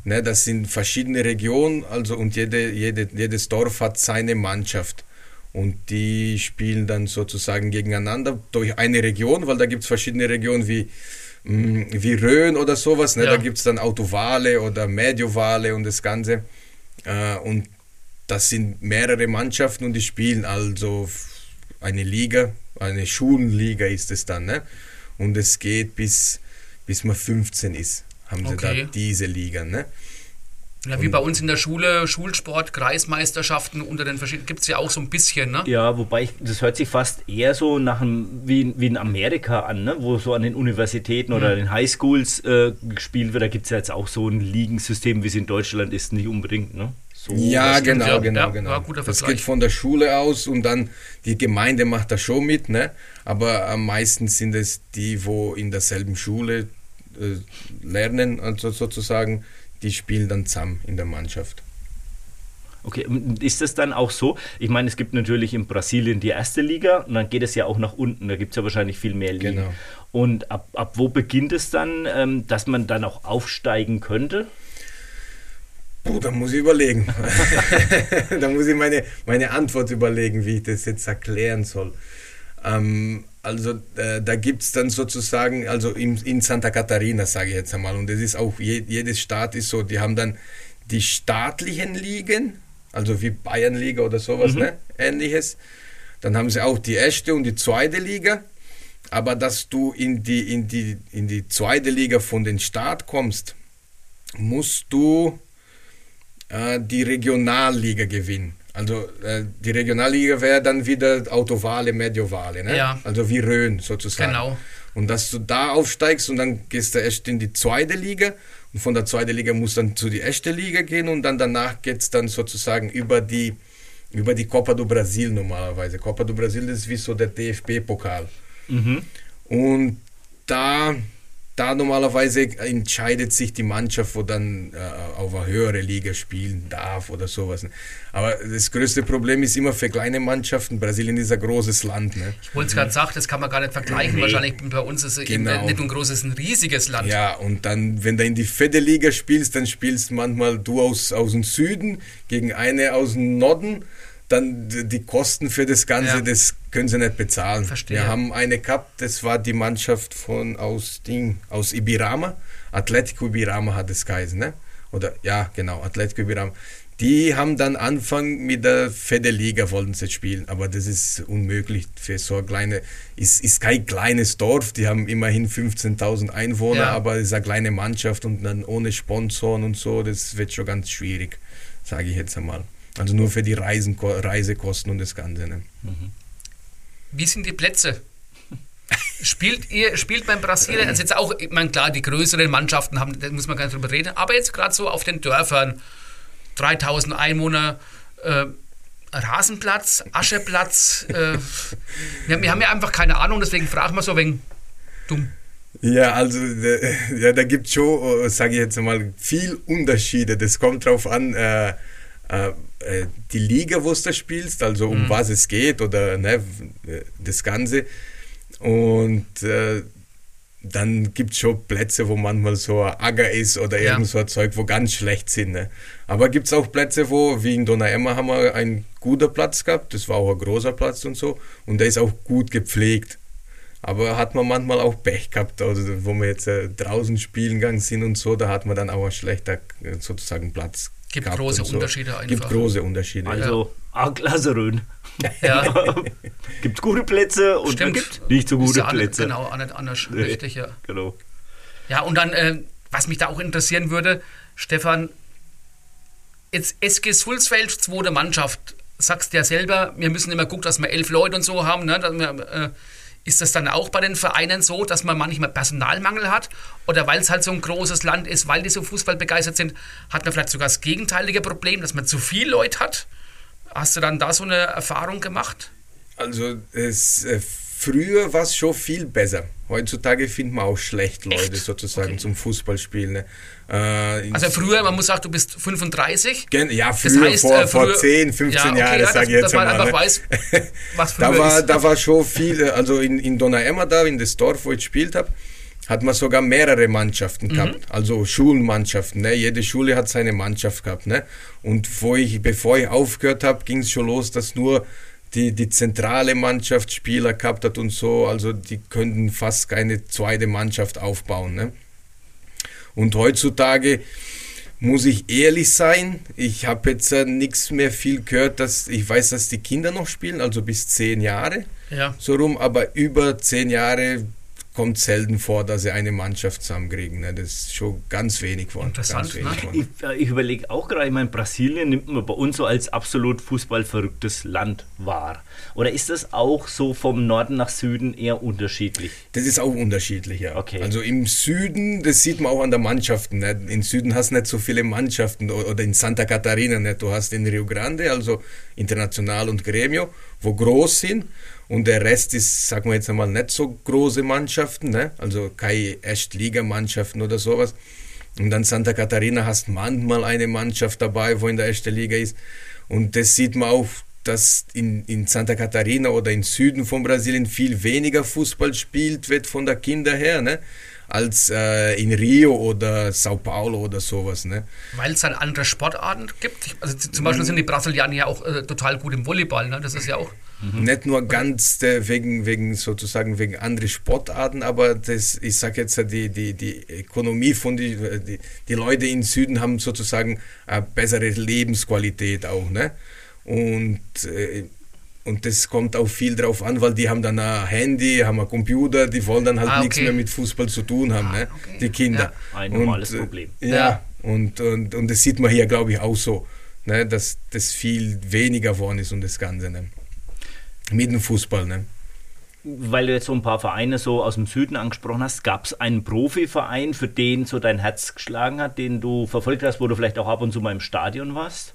Ne? Das sind verschiedene Regionen, also und jede, jede, jedes Dorf hat seine Mannschaft. Und die spielen dann sozusagen gegeneinander durch eine Region, weil da gibt es verschiedene Regionen wie mh, wie Rhön oder sowas. Ne? Ja. Da gibt es dann Autovale oder Mediovale und das Ganze. Äh, und das sind mehrere Mannschaften und die spielen also eine Liga, eine Schulenliga ist es dann. Ne? Und es geht bis, bis man 15 ist, haben sie Okay. da diese Liga. Ne? Ja, wie bei uns in der Schule, Schulsport, Kreismeisterschaften unter den verschiedenen, gibt es ja auch so ein bisschen, ne? Ja, wobei ich, das hört sich fast eher so nach einem, wie, wie in Amerika an, ne? wo so an den Universitäten Mhm. oder den Highschools äh, gespielt wird. Da gibt es ja jetzt auch so ein Ligensystem, wie es in Deutschland ist, nicht unbedingt. Ne? So, Ja, genau, ja. genau, Ja, genau. guter das geht von der Schule aus und dann die Gemeinde macht da schon mit, ne? Aber am meisten sind es die, wo in derselben Schule äh, lernen, also sozusagen, die spielen dann zusammen in der Mannschaft. Okay, ist das dann auch so? Ich meine, es gibt natürlich in Brasilien die erste Liga und dann geht es ja auch nach unten. Da gibt es ja wahrscheinlich viel mehr Ligen. Genau. Und ab, ab wo beginnt es dann, ähm, dass man dann auch aufsteigen könnte? Puh, da muss ich überlegen. [laughs] [laughs] da muss ich meine, meine Antwort überlegen, wie ich das jetzt erklären soll. Ähm, also äh, da gibt es dann sozusagen, also in, in Santa Catarina, sage ich jetzt einmal, und das ist auch, je, jedes Staat ist so, die haben dann die staatlichen Ligen, also wie Bayernliga oder sowas, ne? ähnliches. Dann haben sie auch die erste und die zweite Liga. Aber dass du in die, in die, in die zweite Liga von den Staat kommst, musst du äh, die Regionalliga gewinnen. Also äh, die Regionalliga wäre dann wieder Autovale, Mediovale, ne? Ja. also wie Rhön sozusagen. Genau. Und dass du da aufsteigst und dann gehst du erst in die zweite Liga und von der zweiten Liga musst du dann zu die erste Liga gehen und dann danach geht es dann sozusagen über die, über die Copa do Brasil normalerweise. Copa do Brasil das ist wie so der DFB-Pokal. Und da, da normalerweise entscheidet sich die Mannschaft, wo dann äh, auf eine höhere Liga spielen darf oder sowas. ne. Aber das größte Problem ist immer für kleine Mannschaften. Brasilien ist ein großes Land. Ne? Ich wollte es gerade sagen, das kann man gar nicht vergleichen. Wahrscheinlich bei uns ist es eben Genau. nicht ein großes, ein riesiges Land. Ja, und dann, wenn du in die vierte Liga spielst, dann spielst manchmal du aus, aus dem Süden gegen eine aus dem Norden. Dann die Kosten für das Ganze, Ja. das können sie nicht bezahlen. Verstehe. Wir haben eine gehabt, das war die Mannschaft von aus, Ding, aus Ibirama. Atletico Ibirama hat es geheißen, ne? Oder ja, genau, Atletico Ibirama. Die haben dann Anfang mit der vierte Liga wollten sie spielen, aber das ist unmöglich für so eine kleine, ist, ist kein kleines Dorf, die haben immerhin 15.000 Einwohner, Ja. aber es ist eine kleine Mannschaft und dann ohne Sponsoren und so, das wird schon ganz schwierig, sage ich jetzt einmal. Also nur für die Reisen, Reisekosten und das Ganze. Ne? Wie sind die Plätze? [laughs] Spielt ihr, spielt man in Brasilien, also jetzt auch, ich meine, klar, die größeren Mannschaften haben, da muss man gar nicht drüber reden, aber jetzt gerade so auf den Dörfern, 3000 Einwohner, äh, Rasenplatz, Ascheplatz, äh, [laughs] wir, wir haben ja einfach keine Ahnung, deswegen fragen wir so wegen dumm. Ja, also äh, ja, da gibt es schon, sage ich jetzt mal, viel Unterschiede. Das kommt drauf an, äh, äh, die Liga, wo du da spielst, also um was es geht oder ne, das Ganze. Und äh, dann gibt es schon Plätze, wo manchmal so ein Acker ist oder Ja. irgend so ein Zeug, wo ganz schlecht sind. Ne? Aber gibt es auch Plätze, wo, wie in Donauemma haben wir einen guten Platz gehabt, das war auch ein großer Platz und so, und der ist auch gut gepflegt. Aber hat man manchmal auch Pech gehabt, also wo wir jetzt äh, draußen spielen gegangen sind und so, da hat man dann auch einen schlechter äh, sozusagen Platz. Gibt gehabt große und so. Unterschiede Gibt einfach. große Unterschiede. Also A-Klasse Rhön. Ja, [laughs] gibt gute Plätze und Stimmt. gibt nicht so gute ja an- Plätze. Genau, anders, anders Nee. richtig, [laughs] ja. Genau. Ja, und dann, äh, was mich da auch interessieren würde, Stefan, jetzt SG Sulzfeld, zweite Mannschaft, sagst ja selber, wir müssen immer gucken, dass wir elf Leute und so haben. Ne? Dass wir, äh, ist das dann auch bei den Vereinen so, dass man manchmal Personalmangel hat? Oder weil es halt so ein großes Land ist, weil die so Fußball begeistert sind, hat man vielleicht sogar das gegenteilige Problem, dass man zu viel Leute hat? Hast du dann da so eine Erfahrung gemacht? Also es, äh, früher war es schon viel besser. Heutzutage findet man auch schlecht Leute Echt? sozusagen Okay. zum Fußballspielen. Ne? Äh, Also früher, man muss sagen, du bist 35. Gen- Ja, Das früher, heißt, vor, äh, vor früher- 10, 15 Ja, okay, Jahren, ja, sage ich jetzt dass man einmal. einfach ne? weiß, was [laughs] früher da, war, ist. da war schon viel, also in, in Donauemma da, in das Dorf, wo ich gespielt habe, hat man sogar mehrere Mannschaften gehabt, also Schulmannschaften. Ne? Jede Schule hat seine Mannschaft gehabt. Ne? Und wo ich, bevor ich aufgehört habe, ging es schon los, dass nur die, die zentrale Mannschaft Spieler gehabt hat und so, also die könnten fast keine zweite Mannschaft aufbauen. Ne? Und heutzutage muss ich ehrlich sein, ich habe jetzt äh, nichts mehr viel gehört, dass ich weiß, dass die Kinder noch spielen, also bis zehn Jahre Ja. so rum, aber über zehn Jahre kommt selten vor, dass sie eine Mannschaft zusammenkriegen. Ne? Das ist schon ganz wenig von. Interessant, ganz wenig ne? von. Ich, äh, ich überlege auch gerade, ich meine, Brasilien nimmt man bei uns so als absolut fußballverrücktes Land wahr. Oder ist das auch so vom Norden nach Süden eher unterschiedlich? Das ist auch unterschiedlich, ja. Okay. Also im Süden, das sieht man auch an der Mannschaften. Ne? Im Süden hast du nicht so viele Mannschaften oder in Santa Catarina nicht. Du hast in Rio Grande, also International und Gremio, wo groß sind. Und der Rest ist, sagen wir jetzt einmal, nicht so große Mannschaften, ne? also keine Erstligamannschaften oder sowas. Und dann Santa Catarina hast manchmal eine Mannschaft dabei, wo in der ersten Liga ist. Und das sieht man auch, dass in, in Santa Catarina oder im Süden von Brasilien viel weniger Fußball spielt wird von der Kinder her, ne? als äh, in Rio oder Sao Paulo oder sowas. Ne? Weil es dann andere Sportarten gibt. Also zum Beispiel sind die Brasilianer ja auch äh, total gut im Volleyball. Ne? Das ist ja auch. Nicht nur ganz äh, wegen, wegen sozusagen wegen andere Sportarten, aber das, ich sage jetzt, die, die, die Ökonomie von die, die, die Leute im Süden haben sozusagen eine bessere Lebensqualität auch. Ne? Und, äh, und das kommt auch viel drauf an, weil die haben dann ein Handy, haben ein Computer, die wollen dann halt Ah, nichts okay. mehr mit Fußball zu tun haben, ne? okay. die Kinder. Ja, ein normales äh, Problem. Ja, Ja. Und, und, und das sieht man hier, glaube ich, auch so, ne? dass das viel weniger geworden ist und das Ganze. Ne? Mit dem Fußball, ne? Weil du jetzt so ein paar Vereine so aus dem Süden angesprochen hast, gab es einen Profiverein, für den so dein Herz geschlagen hat, den du verfolgt hast, wo du vielleicht auch ab und zu mal im Stadion warst?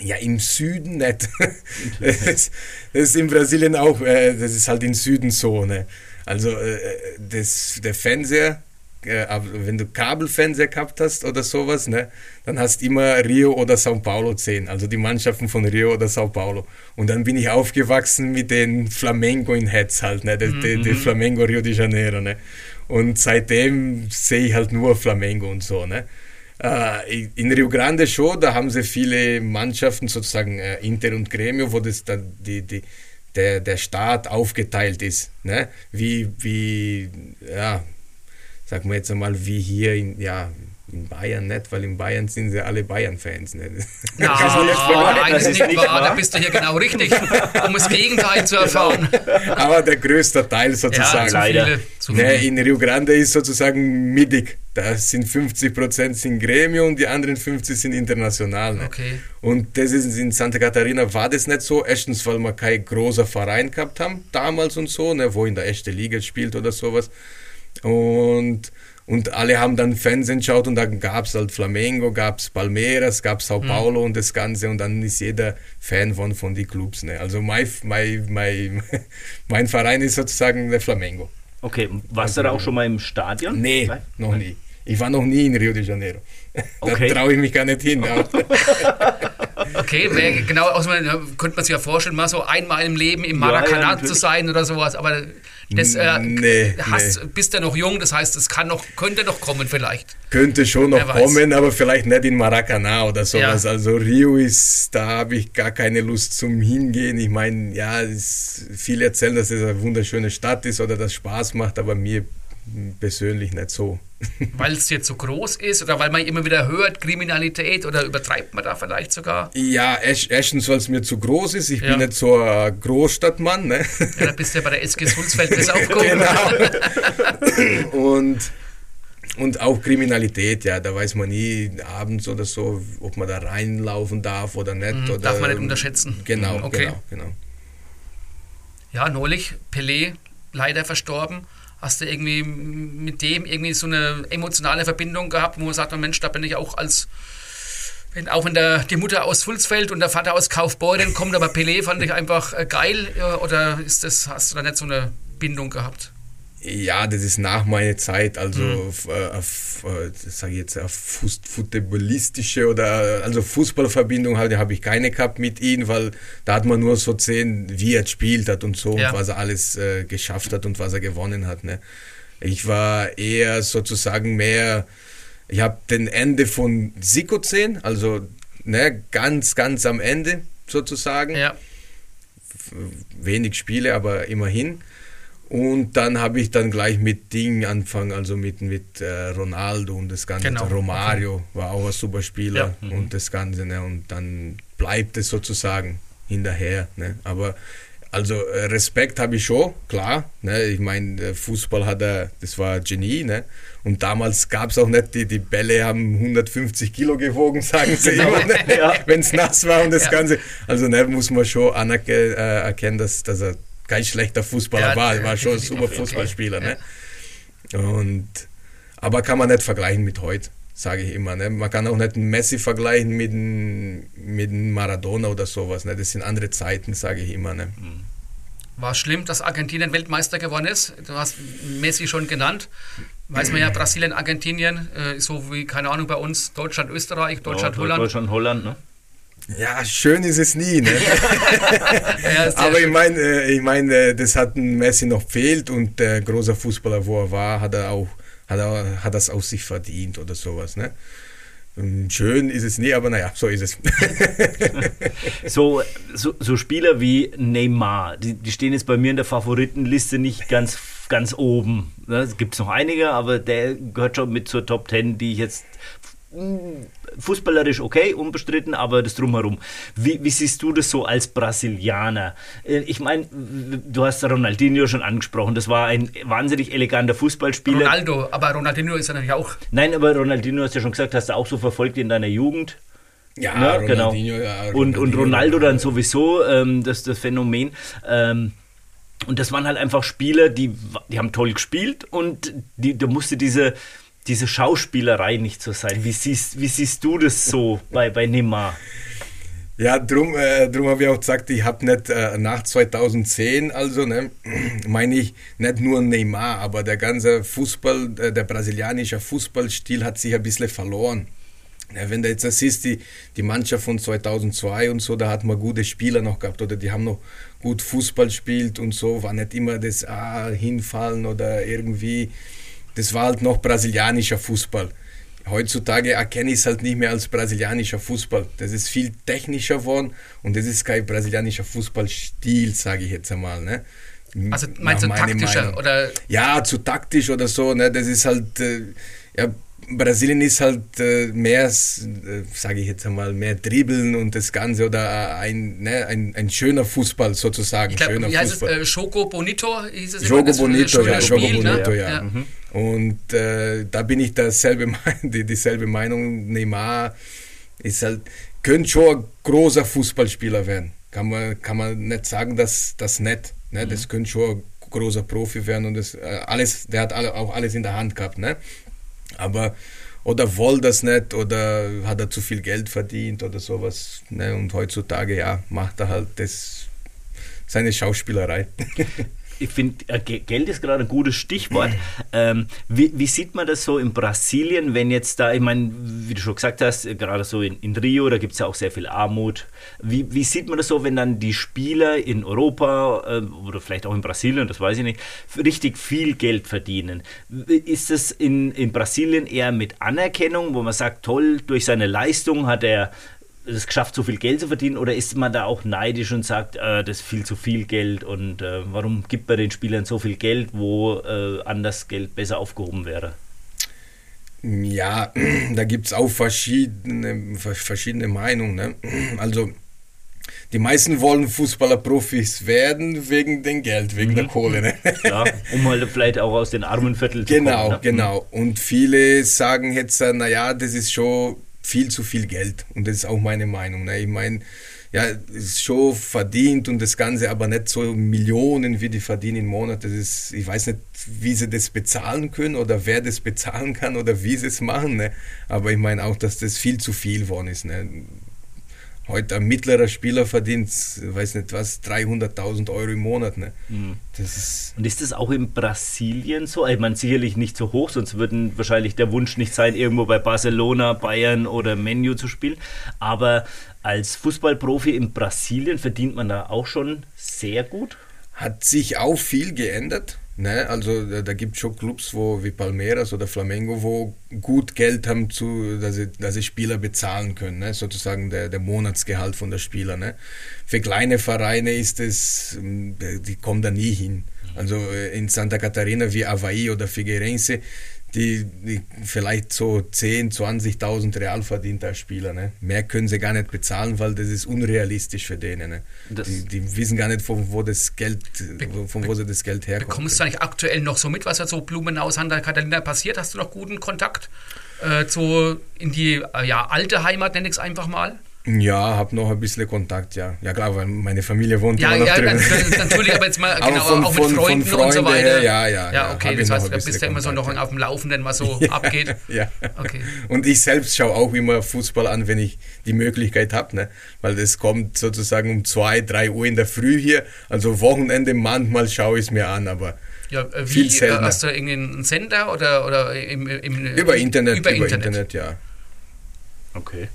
Ja, im Süden nicht. [laughs] Das, ist in Brasilien auch, äh, das ist halt im Süden so, ne? Also äh, das, der Fernseher, äh, wenn du Kabelfernseher gehabt hast oder sowas, ne, dann hast du immer Rio oder Sao Paulo gesehen, also die Mannschaften von Rio oder Sao Paulo. Und dann bin ich aufgewachsen mit den Flamengo in Hetz halt, ne, der, der, der Flamengo Rio de Janeiro, ne. Und seitdem sehe ich halt nur Flamengo und so, ne. Äh, in Rio Grande schon, da haben sie viele Mannschaften, sozusagen äh, Inter und Gremio, wo das dann die, die, der, der Staat aufgeteilt ist. Ne? Wie, wie, ja, sagen wir jetzt einmal, wie hier in, ja, in Bayern nicht, weil in Bayern sind sie alle Bayern-Fans. Ne? Ja, nein, das ist nicht wahr. wahr? Da bist du hier genau richtig, um das Gegenteil zu erfahren. Aber der größte Teil Ja, sozusagen. zu leider. viele. Zu Ne, viele. in Rio Grande ist sozusagen mittig. Da sind 50 Prozent sind Gremio und die anderen 50 sind international. Ne? Okay. Und das ist in Santa Catarina war das nicht so. Erstens, weil wir kein großer Verein gehabt haben damals und so, ne, wo in der ersten Liga spielt oder sowas. Und, und alle haben dann Fernsehen geschaut und dann gab es halt Flamengo, gab es Palmeiras, gab es Sao Paulo und das Ganze und dann ist jeder Fan von, von den Clubs. Ne? Also mein, mein, mein, [laughs] mein Verein ist sozusagen der Flamengo. Okay, warst du da auch schon mal im Stadion? Nee, Nein? noch nie. Ich war noch nie in Rio de Janeiro. [laughs] Okay. Da traue ich mich gar nicht hin. [laughs] Okay, wär, genau, aus, könnte man sich ja vorstellen, mal so einmal im Leben im Ja, ja, Maracanã natürlich. zu sein oder sowas, aber das äh, Nee, hast, bist ja noch jung, das heißt, es kann noch, könnte noch kommen vielleicht. Könnte schon noch kommen, aber vielleicht nicht in Maracanã oder sowas. Ja. Also Rio ist, da habe ich gar keine Lust zum Hingehen. Ich meine, ja, es, viele erzählen, dass es eine wunderschöne Stadt ist oder dass Spaß macht, aber mir persönlich nicht so. Weil es jetzt so groß ist oder weil man immer wieder hört, Kriminalität oder übertreibt man da vielleicht sogar? Ja, erst- erstens, weil es mir zu groß ist. Ich Ja. bin nicht so ein Großstadtmann. Ne? Ja, da bist du ja bei der SG Sulzfeld bis aufgehoben. [laughs] Genau. und, und auch Kriminalität, ja, da weiß man nie abends oder so, ob man da reinlaufen darf oder nicht. oder, Mhm, darf man nicht unterschätzen. Genau, Okay. genau, genau. Ja, neulich, Pelé, leider verstorben. Hast du irgendwie mit dem irgendwie so eine emotionale Verbindung gehabt, wo man sagt, Mensch, da bin ich auch als, wenn, auch wenn der, die Mutter aus Sulzfeld und der Vater aus Kaufbeuren kommt, aber Pelé fand ich einfach äh, geil, äh, oder ist das, hast du da nicht so eine Bindung gehabt? Ja, das ist nach meiner Zeit, also Mhm. auf, äh, auf, äh, sag ich jetzt, auf Fuß- footballistische oder also Fußballverbindung halt, habe ich keine gehabt mit ihm, weil da hat man nur so gesehen, wie er gespielt hat und so Ja. und was er alles äh, geschafft hat und was er gewonnen hat. Ne? Ich war eher sozusagen mehr, ich habe den Ende von Siko gesehen, also ne, ganz, ganz am Ende sozusagen Ja, wenig Spiele, aber immerhin. Und dann habe ich dann gleich mit Ding angefangen, also mit, mit äh, Ronaldo und das Ganze. Genau. Romario war auch ein super Spieler Ja. und das Ganze. Ne? Und dann bleibt es sozusagen hinterher. Ne? Aber also äh, Respekt habe ich schon, klar. Ne? Ich meine, äh, Fußball hat er, das war Genie. Ne? Und damals gab es auch nicht, die, die Bälle haben 150 Kilo gewogen, [laughs] sagen sie immer, ne? Ja. wenn es nass war und das Ja. Ganze. Also ne, muss man schon anerke- äh, erkennen, dass, dass er kein schlechter Fußballer Ja, war. Er war schon ein super okay. Fußballspieler. Ne? Und, aber kann man nicht vergleichen mit heute, sage ich immer. Ne? Man kann auch nicht einen Messi vergleichen mit einem, mit einem Maradona oder sowas. Ne? Das sind andere Zeiten, sage ich immer. Ne? War schlimm, dass Argentinien Weltmeister geworden ist. Du hast Messi schon genannt. Weiß man ja, Brasilien, Argentinien, äh, so wie, keine Ahnung, bei uns Deutschland, Österreich, Deutschland, Ja, Holland. Deutschland, Holland, ne? Ja, schön ist es nie. Ne? [laughs] Ja, Aber ich meine, äh, ich mein, äh, das hat ein Messi noch fehlt und der große Fußballer, wo er war, hat er auch, hat er, hat das aus sich verdient oder sowas. Ne? Schön ist es nie, aber naja, so ist es. [laughs] So, so, so Spieler wie Neymar, die, die stehen jetzt bei mir in der Favoritenliste nicht ganz, ganz oben. Ne, Es gibt noch einige, aber der gehört schon mit zur Top 10, die ich jetzt fußballerisch okay, unbestritten, aber das drumherum. Wie, wie siehst du das so als Brasilianer? Äh, Ich meine, du hast Ronaldinho schon angesprochen, das war ein wahnsinnig eleganter Fußballspieler. Ronaldo, aber Ronaldinho ist ja natürlich auch. Nein, aber Ronaldinho hast du ja schon gesagt, hast du auch so verfolgt in deiner Jugend. ja, Ja, genau. Ronaldinho, ja, und, und Ronaldo dann sowieso, ähm, das, das Phänomen. Ähm, und das waren halt einfach Spieler, die, die haben toll gespielt und die, da musste diese, diese Schauspielerei nicht so sein. Wie siehst, wie siehst du das so [laughs] bei, bei Neymar? Ja, drum, äh, drum habe ich auch gesagt, ich habe nicht äh, nach 2010, also ne, [clears throat] meine ich nicht nur Neymar, aber der ganze Fußball, äh, der brasilianische Fußballstil hat sich ein bisschen verloren. Ja, wenn du jetzt das siehst, die, die Mannschaft von 2002 und so, da hat man gute Spieler noch gehabt oder die haben noch gut Fußball gespielt und so, war nicht immer das ah, Hinfallen oder irgendwie, das war halt noch brasilianischer Fußball. Heutzutage erkenne ich es halt nicht mehr als brasilianischer Fußball. Das ist viel technischer geworden und das ist kein brasilianischer Fußballstil, sage ich jetzt einmal. Ne? Also meinst du Nach meiner taktischer Meinung. oder Ja, zu taktisch oder so. Ne? Das ist halt, äh, ja, Brasilien ist halt äh, mehr, äh, sage ich jetzt einmal, mehr Dribbeln und das Ganze oder äh, ein, ne, ein, ein schöner Fußball sozusagen. ich glaube, schöner wie heißt Fußball. es? Äh, Schoko Bonito hieß es Jogo Bonito, ja, Jogo ne? Bonito, ja. Und äh, da bin ich [laughs] die, dieselbe Meinung. Neymar ist halt, könnte schon ein großer Fußballspieler werden. Kann man, kann man nicht sagen, dass das nicht. Ne? Das könnte schon ein großer Profi werden und das alles, der hat alle, auch alles in der Hand gehabt. Ne? Aber oder wollte das nicht oder hat er zu viel Geld verdient oder sowas. Ne? Und heutzutage, ja, macht er halt das seine Schauspielerei. [laughs] Ich finde, äh, Ge- Geld ist gerade ein gutes Stichwort. Ähm, wie, wie sieht man das so in Brasilien, wenn jetzt da, ich meine, wie du schon gesagt hast, gerade so in, in Rio, da gibt es ja auch sehr viel Armut. Wie, wie sieht man das so, wenn dann die Spieler in Europa äh, oder vielleicht auch in Brasilien, das weiß ich nicht, richtig viel Geld verdienen? Ist es in, in Brasilien eher mit Anerkennung, wo man sagt, toll, durch seine Leistung hat er es geschafft, so viel Geld zu verdienen? Oder ist man da auch neidisch und sagt, äh, das ist viel zu viel Geld und äh, warum gibt man den Spielern so viel Geld, wo äh, anders Geld besser aufgehoben wäre? Ja, [clears throat] da gibt es auch verschiedene, verschiedene Meinungen. Ne? [clears throat] Also, die meisten wollen Fußballerprofis werden wegen dem Geld, wegen der Kohle. Ne? [laughs] Ja, um halt vielleicht auch aus den armen Vierteln zu Genau, kommen. ne? genau. Und viele sagen jetzt, äh, naja, das ist schon viel zu viel Geld. Und das ist auch meine Meinung. Ne? Ich meine, ja, ist schon verdient und das Ganze, aber nicht so Millionen, wie die verdienen im Monat. Das ist, ich weiß nicht, wie sie das bezahlen können oder wer das bezahlen kann oder wie sie es machen. Ne? Aber ich meine auch, dass das viel zu viel geworden ist. Ne? Heute ein mittlerer Spieler verdient, weiß nicht was, 300.000 Euro im Monat. Ne? Das ist Und ist das auch in Brasilien so? Ich meine, sicherlich nicht so hoch, sonst würden wahrscheinlich der Wunsch nicht sein, irgendwo bei Barcelona, Bayern oder Menu zu spielen. Aber als Fußballprofi in Brasilien verdient man da auch schon sehr gut. hat sich auch viel geändert. Ne? Also da, da gibt es schon Clubs wo, wie Palmeiras oder Flamengo, wo gut Geld haben, zu, dass, sie, dass sie Spieler bezahlen können. Ne? Sozusagen der, der Monatsgehalt von der Spieler. Ne? Für kleine Vereine ist es, die kommen da nie hin. Also äh, in Santa Catarina wie Avaí oder Figueirense, die, die vielleicht so 10.000, 20.000 Real verdient als Spieler. Ne? Mehr können sie gar nicht bezahlen, weil das ist unrealistisch für denen. Ne? Die, die, wissen gar nicht, von wo das Geld, von wo sie das Geld herkommt. Bekommst du eigentlich aktuell noch so mit, was da so Blumenau Santa Catalina passiert? Hast du noch guten Kontakt äh, zu, in die äh, ja, alte Heimat, nenne ich es einfach mal? Ja, habe noch ein bisschen Kontakt, ja. Ja klar, weil meine Familie wohnt ja, immer noch ja, drüben. natürlich, aber jetzt mal [laughs] genau, von, auch mit von, Freunden von und so weiter. Her, ja, ja. Ja, okay, das heißt, da bist du immer so noch auf dem Laufenden, was so [laughs] ja, abgeht. Ja. Okay. Und ich selbst schaue auch immer Fußball an, wenn ich die Möglichkeit habe, ne? weil das kommt sozusagen um zwei, drei Uhr in der Früh hier. Also Wochenende manchmal schaue ich es mir an, aber ja, äh, wie, viel seltener. Hast du irgendeinen Sender oder, oder im, im, über Internet? Über, über Internet. Internet, ja. Okay.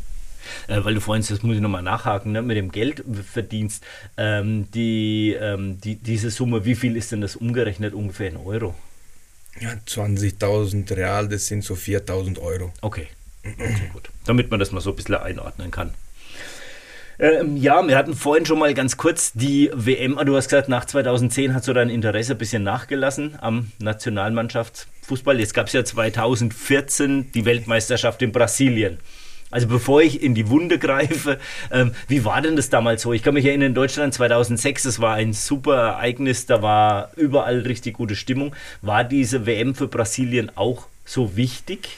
Äh, weil du vorhin, das muss ich nochmal nachhaken, ne, mit dem Geldverdienst, ähm, die, ähm, die, diese Summe, wie viel ist denn das umgerechnet ungefähr in Euro? Ja, 20.000 Real, das sind so 4.000 Euro. Okay. okay, gut. Damit man das mal so ein bisschen einordnen kann. Ähm, ja, wir hatten vorhin schon mal ganz kurz die WM. Du hast gesagt, nach 2010 hat so dein Interesse ein bisschen nachgelassen am Nationalmannschaftsfußball. Jetzt gab es ja 2014 die Weltmeisterschaft in Brasilien. Also bevor ich in die Wunde greife, ähm, wie war denn das damals so? Ich kann mich erinnern, in Deutschland 2006, das war ein super Ereignis, da war überall richtig gute Stimmung. War diese WM für Brasilien auch so wichtig?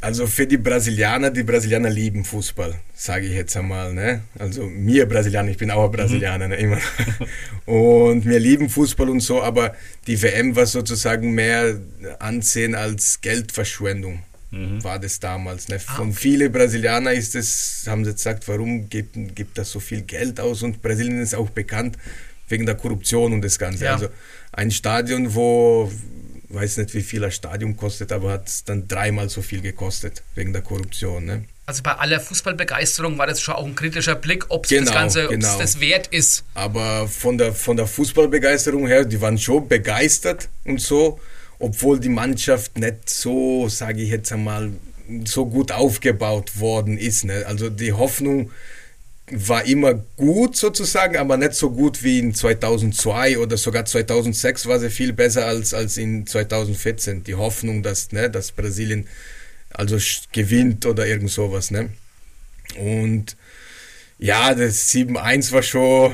Also für die Brasilianer, die Brasilianer lieben Fußball, sage ich jetzt einmal. Ne? Also mir Brasilianer, ich bin auch ein Brasilianer, ne, immer. [laughs] Und wir lieben Fußball und so, aber die WM war sozusagen mehr Ansehen als Geldverschwendung. Mhm. War das damals. Ne? Ah, Von okay. vielen Brasilianer ist es, haben sie gesagt, warum gibt, gibt das so viel Geld aus? Und Brasilien ist auch bekannt wegen der Korruption und das Ganze. Ja. Also ein Stadion, wo weiß nicht, wie viel ein Stadion kostet, aber hat es dann dreimal so viel gekostet wegen der Korruption. Ne? Also bei aller Fußballbegeisterung war das schon auch ein kritischer Blick, ob es genau, das Ganze, genau. das wert ist. Aber von der, von der Fußballbegeisterung her, die waren schon begeistert und so, obwohl die Mannschaft nicht so, sage ich jetzt einmal, so gut aufgebaut worden ist. Ne? Also die Hoffnung war immer gut sozusagen, aber nicht so gut wie in 2002 oder sogar 2006 war sie viel besser als, als in 2014. Die Hoffnung, dass, ne, dass Brasilien also gewinnt oder irgend sowas. Ne? Und ja, das 7-1 war schon,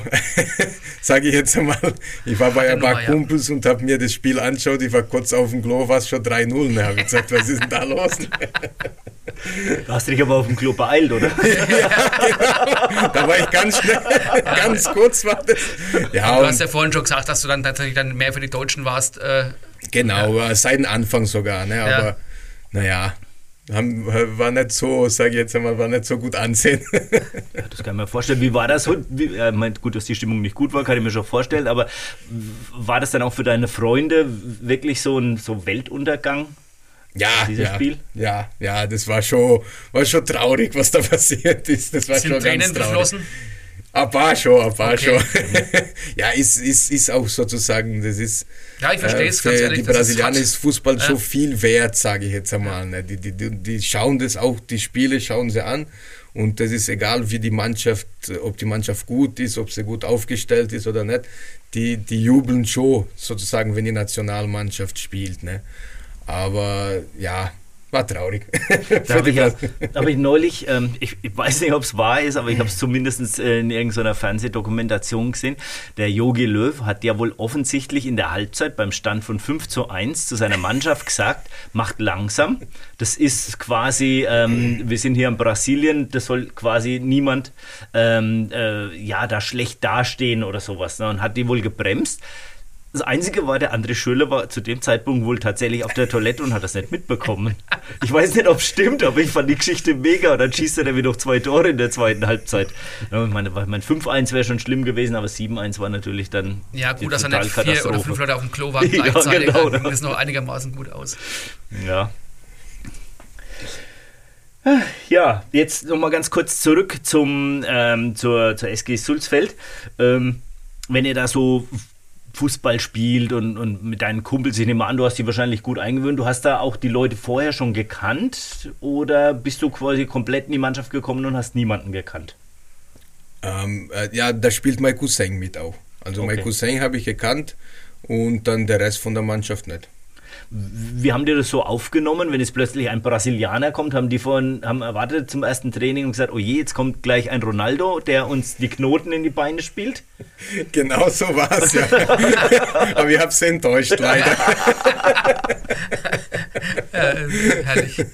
[laughs] sage ich jetzt einmal, ich war bei ein paar Kumpels und habe mir das Spiel angeschaut, ich war kurz auf dem Klo, war es schon 3-0. Ne? habe ich gesagt, was ist denn da los? Du hast dich aber auf dem Klo beeilt, oder? [laughs] ja, genau. Da war ich ganz schnell, ganz kurz war das. Ja, du hast ja vorhin schon gesagt, dass du dann tatsächlich dann mehr für die Deutschen warst. Äh, genau, ja. seit dem Anfang sogar. Ne? Aber ja. Naja, war nicht so, sage ich jetzt einmal, war nicht so gut ansehen. [laughs] Ja, das kann ich mir vorstellen. Wie war das? Wie, äh, meint, gut, dass die Stimmung nicht gut war, kann ich mir schon vorstellen, aber war das dann auch für deine Freunde wirklich so ein so Weltuntergang? Ja, ja, Spiel? ja, ja, das war schon, war schon traurig, was da [laughs] passiert ist. Das war Sind schon Tränen ganz traurig. geflossen? Ein paar schon, ein paar okay. schon. [laughs] ja, ist, ist, ist auch sozusagen, das ist. Ja, ich verstehe es, äh, ganz ehrlich. Die Brasilianer ist Fußball ja. schon viel wert, sage ich jetzt einmal. Ne? Die, die, die, die schauen das auch, die Spiele schauen sie an. Und das ist egal, wie die Mannschaft, ob die Mannschaft gut ist, ob sie gut aufgestellt ist oder nicht. Die, die jubeln schon, sozusagen, wenn die Nationalmannschaft spielt. Ne? Aber ja, war traurig. [laughs] Da habe ich, ja, hab ich neulich, ähm, ich, ich, weiß nicht, ob es wahr ist, aber ich habe es zumindest in irgendeiner Fernsehdokumentation gesehen. Der Yogi Löw hat ja wohl offensichtlich in der Halbzeit beim Stand von 5 zu 1 zu seiner Mannschaft [laughs] gesagt, macht langsam. Das ist quasi, ähm, wir sind hier in Brasilien, das soll quasi niemand ähm, äh, ja da schlecht dastehen oder sowas. Ne? Und hat die wohl gebremst. Das Einzige war, der André Schöle war zu dem Zeitpunkt wohl tatsächlich auf der Toilette und hat das nicht mitbekommen. Ich weiß nicht, ob es stimmt, aber ich fand die Geschichte mega. Und dann schießt er wieder noch zwei Tore in der zweiten Halbzeit. Ja, meine, mein 5-1 wäre schon schlimm gewesen, aber 7-1 war natürlich dann. Ja, gut, dass er nicht vier oder fünf Leute auf dem Klo waren [laughs] gleichzeitig. Ja, genau, dann ging es noch einigermaßen gut aus. Ja. Ja, jetzt nochmal ganz kurz zurück zum, ähm, zur, zur SG Sulzfeld. Ähm, wenn ihr da so Fußball spielt und, und mit deinen Kumpels, ich nehme an, du hast die wahrscheinlich gut eingewöhnt. Du hast da auch die Leute vorher schon gekannt oder bist du quasi komplett in die Mannschaft gekommen und hast niemanden gekannt? Ähm, äh, ja, da spielt mein Cousin mit auch. Also okay. mein Cousin habe ich gekannt und dann der Rest von der Mannschaft nicht. Wie haben die das so aufgenommen, wenn jetzt plötzlich ein Brasilianer kommt? Haben die vorhin haben erwartet zum ersten Training und gesagt, oh je, jetzt kommt gleich ein Ronaldo, der uns die Knoten in die Beine spielt? [laughs] Genau so war es, ja. [laughs] Aber ich habe es enttäuscht, leider. [laughs] ja, herrlich.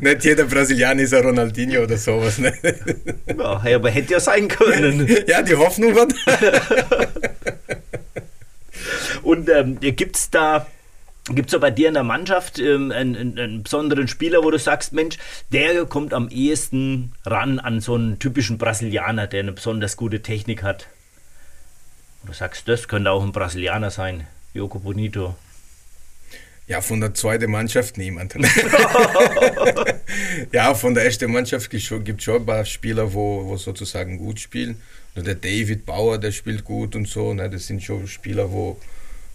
Nicht jeder Brasilianer ist ein Ronaldinho oder sowas. Ne? Ja, aber hätte ja sein können. Ja, die Hoffnung war da. Und ähm, gibt es da Gibt es so bei dir in der Mannschaft ähm, einen, einen, einen, besonderen Spieler, wo du sagst, Mensch, der kommt am ehesten ran an so einen typischen Brasilianer, der eine besonders gute Technik hat? Wo du sagst, das könnte auch ein Brasilianer sein, Joko Bonito. Ja, von der zweiten Mannschaft niemand. [laughs] [laughs] ja, von der ersten Mannschaft gibt es schon ein paar Spieler, wo, wo sozusagen gut spielen. Der David Bauer, der spielt gut und so. Ne? Das sind schon Spieler, wo,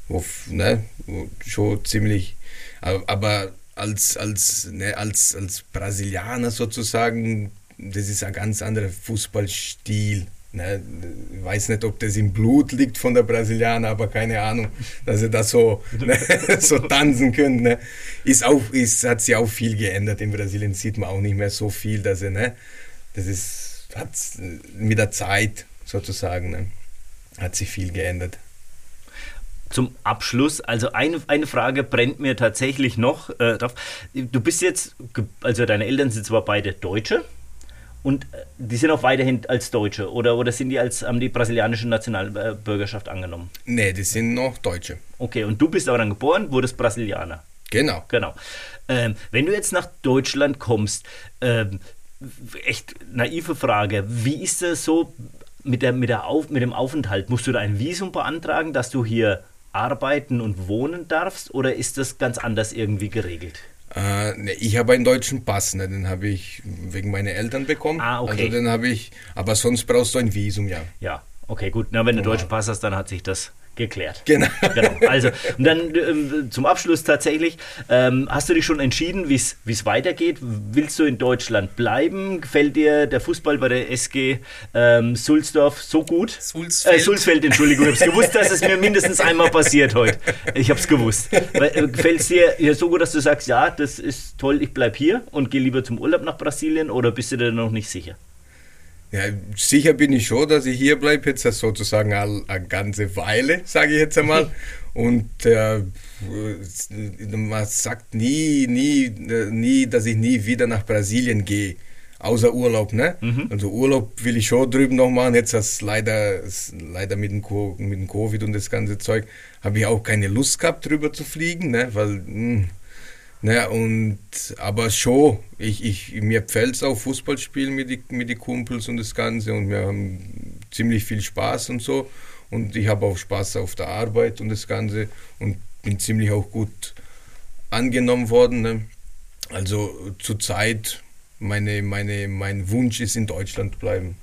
wo, ne, wo schon ziemlich, aber als, als, ne, als, als Brasilianer sozusagen, das ist ein ganz anderer Fußballstil. Ne? Ich weiß nicht, ob das im Blut liegt von der Brasilianer, aber keine Ahnung, dass sie da so, ne, [laughs] so tanzen können. Ne? Ist auch, ist, hat sich auch viel geändert. In Brasilien sieht man auch nicht mehr so viel, dass er, ne, das ist, hat mit der Zeit sozusagen, ne, hat sich viel geändert zum Abschluss, also eine, eine Frage brennt mir tatsächlich noch äh, drauf. Du bist jetzt, also deine Eltern sind zwar beide Deutsche und äh, die sind auch weiterhin als Deutsche oder, oder sind die als, haben die brasilianische Nationalbürgerschaft angenommen? Nee, die sind noch Deutsche. Okay, und du bist aber dann geboren, wurdest Brasilianer. Genau. Genau. Ähm, wenn du jetzt nach Deutschland kommst, ähm, echt naive Frage, wie ist das so mit, der, mit, der Auf, mit dem Aufenthalt? Musst du da ein Visum beantragen, dass du hier arbeiten und wohnen darfst oder ist das ganz anders irgendwie geregelt? Äh, ne, ich habe einen deutschen Pass, ne, den habe ich wegen meiner Eltern bekommen. Ah, okay. Also den habe ich, aber sonst brauchst du ein Visum, ja. Ja, okay, gut. Na, wenn du einen deutschen Pass hast, dann hat sich das geklärt. Genau. [laughs] genau. Also, und dann ähm, zum Abschluss tatsächlich, ähm, hast du dich schon entschieden, wie es weitergeht? Willst du in Deutschland bleiben? Gefällt dir der Fußball bei der SG ähm, Sulzdorf so gut? Sulzfeld. Äh, Sulzfeld, Entschuldigung. Ich habe gewusst, dass es mir mindestens einmal passiert heute. Ich habe es gewusst. Äh, Gefällt es dir ja, so gut, dass du sagst, ja, das ist toll, ich bleibe hier und gehe lieber zum Urlaub nach Brasilien oder bist du dir noch nicht sicher? Ja, sicher bin ich schon, dass ich hier bleibe, jetzt sozusagen eine ganze Weile, sage ich jetzt einmal. [laughs] Und äh, man sagt nie, nie, nie, dass ich nie wieder nach Brasilien gehe, außer Urlaub. Ne? Mhm. Also Urlaub will ich schon drüben noch machen. Jetzt das leider, leider mit dem, mit dem Covid und das ganze Zeug, habe ich auch keine Lust gehabt, drüber zu fliegen, ne? weil mh, Ne, und, aber schon, ich, ich, mir gefällt es auch Fußball spielen mit den mit die Kumpels und das Ganze und wir haben ziemlich viel Spaß und so. Und ich habe auch Spaß auf der Arbeit und das Ganze und bin ziemlich auch gut angenommen worden. Ne? Also zurzeit, meine, meine, mein Wunsch ist in Deutschland bleiben.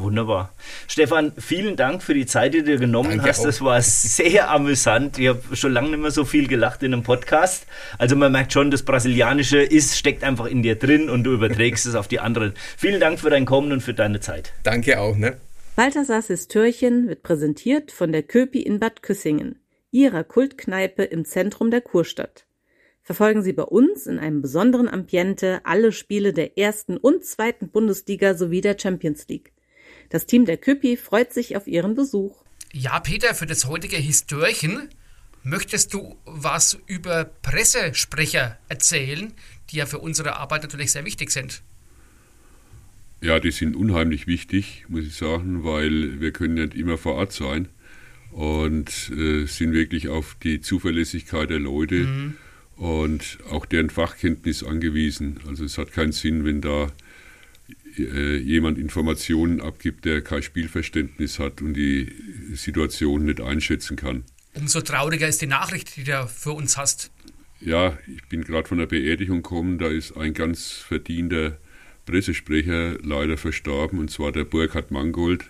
Wunderbar. Stefan, vielen Dank für die Zeit, die du genommen Danke hast. Auch. Das war sehr amüsant. Ich habe schon lange nicht mehr so viel gelacht in einem Podcast. Also man merkt schon, das Brasilianische ist, steckt einfach in dir drin und du überträgst es auf die anderen. Vielen Dank für dein Kommen und für deine Zeit. Danke auch. Ne? Balthasars Türchen wird präsentiert von der Köpi in Bad Küssingen, ihrer Kultkneipe im Zentrum der Kurstadt. Verfolgen Sie bei uns in einem besonderen Ambiente alle Spiele der ersten und zweiten Bundesliga sowie der Champions League. Das Team der Küppi freut sich auf Ihren Besuch. Ja, Peter, für das heutige Histörchen möchtest du was über Pressesprecher erzählen, die ja für unsere Arbeit natürlich sehr wichtig sind. Ja, die sind unheimlich wichtig, muss ich sagen, weil wir können nicht immer vor Ort sein und äh, sind wirklich auf die Zuverlässigkeit der Leute mhm. und auch deren Fachkenntnis angewiesen. Also es hat keinen Sinn, wenn da äh, jemand Informationen abgibt, der kein Spielverständnis hat und die Situation nicht einschätzen kann. Umso trauriger ist die Nachricht, die du für uns hast. Ja, ich bin gerade von der Beerdigung gekommen, da ist ein ganz verdienter Pressesprecher leider verstorben, und zwar der Burkhard Mangold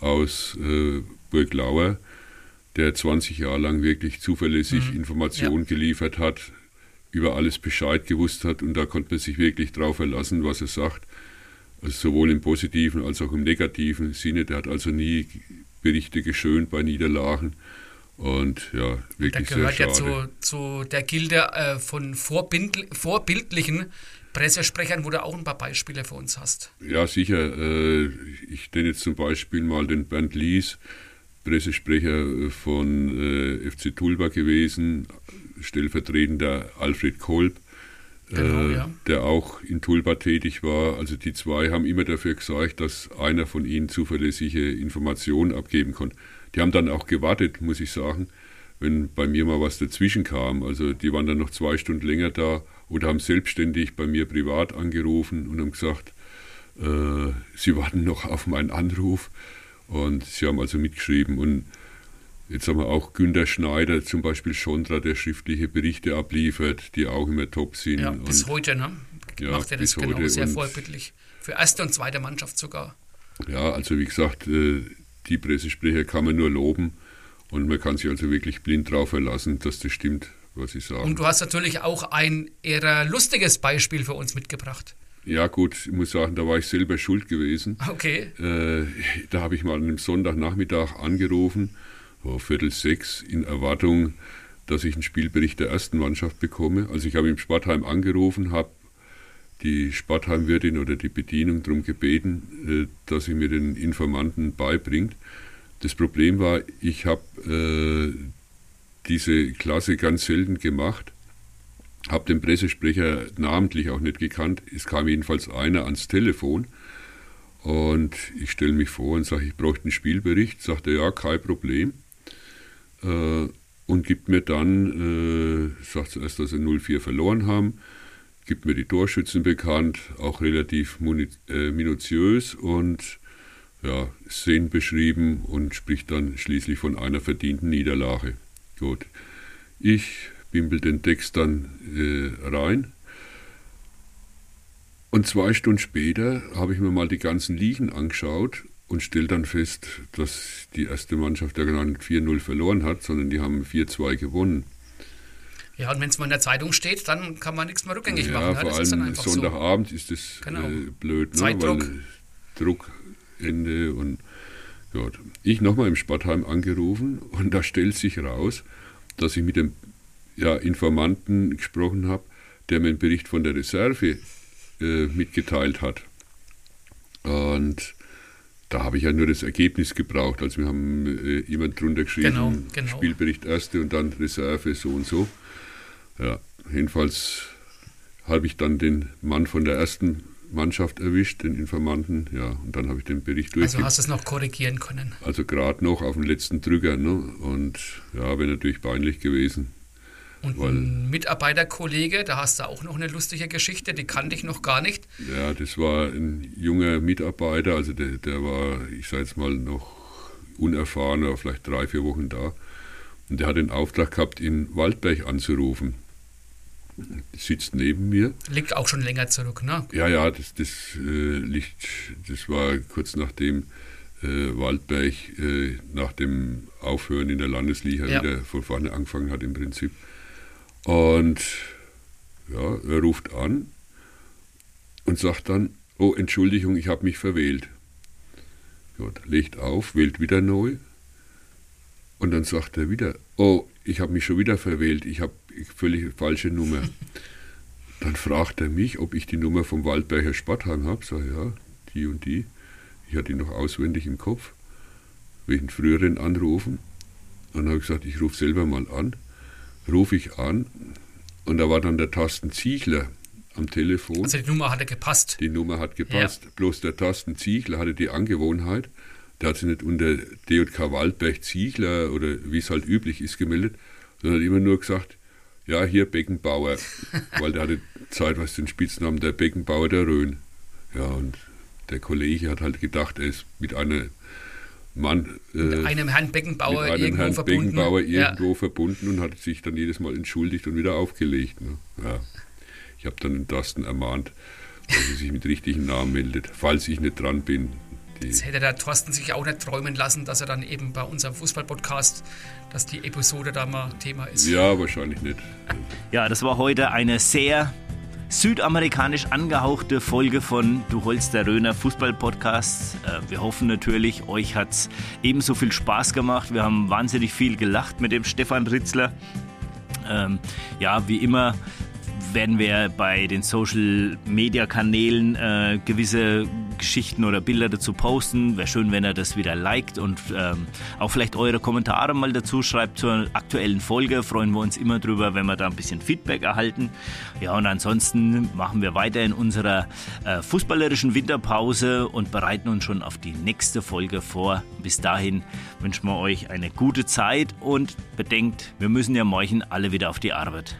aus äh, Burglauer. der 20 Jahre lang wirklich zuverlässig mhm. Informationen ja. geliefert hat, über alles Bescheid gewusst hat und da konnte man sich wirklich drauf verlassen, was er sagt. Also sowohl im positiven als auch im negativen Sinne. Der hat also nie Berichte geschönt bei Niederlagen. Und ja, wirklich sehr schade. Der gehört ja zu, zu der Gilde äh, von vorbild, vorbildlichen Pressesprechern, wo du auch ein paar Beispiele für uns hast. Ja, sicher. Äh, ich nenne jetzt zum Beispiel mal den Bernd Lies, Pressesprecher von äh, FC Tulba gewesen, stellvertretender Alfred Kolb, genau, äh, ja. der auch in Tulba tätig war. Also die zwei haben immer dafür gesorgt, dass einer von ihnen zuverlässige Informationen abgeben konnte. Die haben dann auch gewartet, muss ich sagen, wenn bei mir mal was dazwischen kam. Also die waren dann noch zwei Stunden länger da oder haben selbstständig bei mir privat angerufen und haben gesagt, äh, sie warten noch auf meinen Anruf. Und sie haben also mitgeschrieben und Jetzt haben wir auch Günter Schneider, zum Beispiel Schondra, der schriftliche Berichte abliefert, die auch immer top sind. Ja, bis heute, ne? Ja, Macht er das genau, sehr vorbildlich. Für erste und zweite Mannschaft sogar. Ja, also wie gesagt, äh, die Pressesprecher kann man nur loben und man kann sich also wirklich blind darauf verlassen, dass das stimmt, was sie sagen. Und du hast natürlich auch ein eher lustiges Beispiel für uns mitgebracht. Ja gut, ich muss sagen, da war ich selber schuld gewesen. Okay. Äh, da habe ich mal an einem Sonntagnachmittag angerufen war Viertel sechs in Erwartung, dass ich einen Spielbericht der ersten Mannschaft bekomme. Also ich habe im Sportheim angerufen, habe die Sportheimwirtin oder die Bedienung darum gebeten, äh, dass sie mir den Informanten beibringt. Das Problem war, ich habe äh, diese Klasse ganz selten gemacht, habe den Pressesprecher namentlich auch nicht gekannt. Es kam jedenfalls einer ans Telefon und ich stelle mich vor und sage, ich bräuchte einen Spielbericht. Sagt er, ja, kein Problem äh, und gibt mir dann, äh, sagt zuerst, dass sie 0-4 verloren haben, gibt mir die Torschützen bekannt, auch relativ äh, minutiös und ja, Szenen beschrieben und spricht dann schließlich von einer verdienten Niederlage. Gut. Ich bimbel den Text dann äh, rein. Und zwei Stunden später habe ich mir mal die ganzen Ligen angeschaut und stellt dann fest, dass die erste Mannschaft ja genau nicht 4-0 verloren hat, sondern die haben 4-2 gewonnen. Ja, und wenn es mal in der Zeitung steht, dann kann man nichts mehr rückgängig ja, machen. Ja, vor das allem Sonntagabend so. ist das genau. äh, blöd, ne? Zeitdruck. Weil Druckende und ja, ich nochmal im Sportheim angerufen und da stellt sich raus, dass ich mit dem ja, Informanten gesprochen habe, der mir einen Bericht von der Reserve äh, mitgeteilt hat. Und da habe ich ja nur das Ergebnis gebraucht. Also wir haben äh, jemand drunter geschrieben, genau, genau. Spielbericht erste und dann Reserve so und so. Ja, jedenfalls habe ich dann den Mann von der ersten Mannschaft erwischt, den Informanten, ja, und dann habe ich den Bericht durch. Also hast du es noch korrigieren können? Also gerade noch auf den letzten Drücker, ne? Und ja, wäre natürlich peinlich gewesen. Und Weil, ein Mitarbeiterkollege, da hast du auch noch eine lustige Geschichte, die kannte ich noch gar nicht. Ja, das war ein junger Mitarbeiter, also der, der war, ich sage jetzt mal, noch unerfahrener, vielleicht drei, vier Wochen da. Und der hat den Auftrag gehabt, in Waldberg anzurufen. Sitzt neben mir. Liegt auch schon länger zurück, ne? Ja, ja, das, das äh, liegt, das war kurz nachdem äh, Waldberg äh, nach dem Aufhören in der Landesliga ja. wieder von vorne angefangen hat im Prinzip. Und ja, er ruft an und sagt dann, oh Entschuldigung, ich habe mich verwählt. Gut, legt auf, wählt wieder neu. Und dann sagt er wieder, oh, ich habe mich schon wieder verwählt, ich habe völlig falsche Nummer. [laughs] Dann fragt er mich, ob ich die Nummer vom Waldberger Sportheim habe. Sag ja, die und die. Ich hatte ihn noch auswendig im Kopf. Wegen früheren Anrufen. Dann habe ich gesagt, ich rufe selber mal an rufe ich an und da war dann der Thorsten Ziegler am Telefon. Also die Nummer hatte gepasst. Die Nummer hat gepasst. Ja. Bloß der Thorsten Ziegler hatte die Angewohnheit, der hat sich nicht unter DJK Waldberg Ziegler oder wie es halt üblich ist gemeldet, sondern hat immer nur gesagt, ja, hier Beckenbauer. [laughs] Weil der hatte zeitweise den Spitznamen der Beckenbauer der Rhön. Ja, und der Kollege hat halt gedacht, er ist mit einer Mann äh, mit einem Herrn Beckenbauer, mit einem Herrn verbunden. Beckenbauer irgendwo ja. verbunden und hat sich dann jedes Mal entschuldigt und wieder aufgelegt. Ne? Ja. Ich habe dann den Thorsten ermahnt, dass er sich mit richtigen Namen meldet, falls ich nicht dran bin. Jetzt hätte der Thorsten sich auch nicht träumen lassen, dass er dann eben bei unserem Fußball-Podcast, dass die Episode da mal Thema ist. Ja, wahrscheinlich nicht. Ja, das war heute eine sehr südamerikanisch angehauchte Folge von Du holst der Röner Fußball Podcast. Äh, wir hoffen natürlich, euch hat es ebenso viel Spaß gemacht. Wir haben wahnsinnig viel gelacht mit dem Stefan Ritzler. Ähm, ja, wie immer werden wir bei den Social Media Kanälen äh, gewisse Geschichten oder Bilder dazu posten. Wäre schön, wenn ihr das wieder liked und ähm, auch vielleicht eure Kommentare mal dazu schreibt zur aktuellen Folge. Freuen wir uns immer drüber, wenn wir da ein bisschen Feedback erhalten. Ja, und ansonsten machen wir weiter in unserer äh, fußballerischen Winterpause und bereiten uns schon auf die nächste Folge vor. Bis dahin wünschen wir euch eine gute Zeit und bedenkt, wir müssen ja morgen alle wieder auf die Arbeit.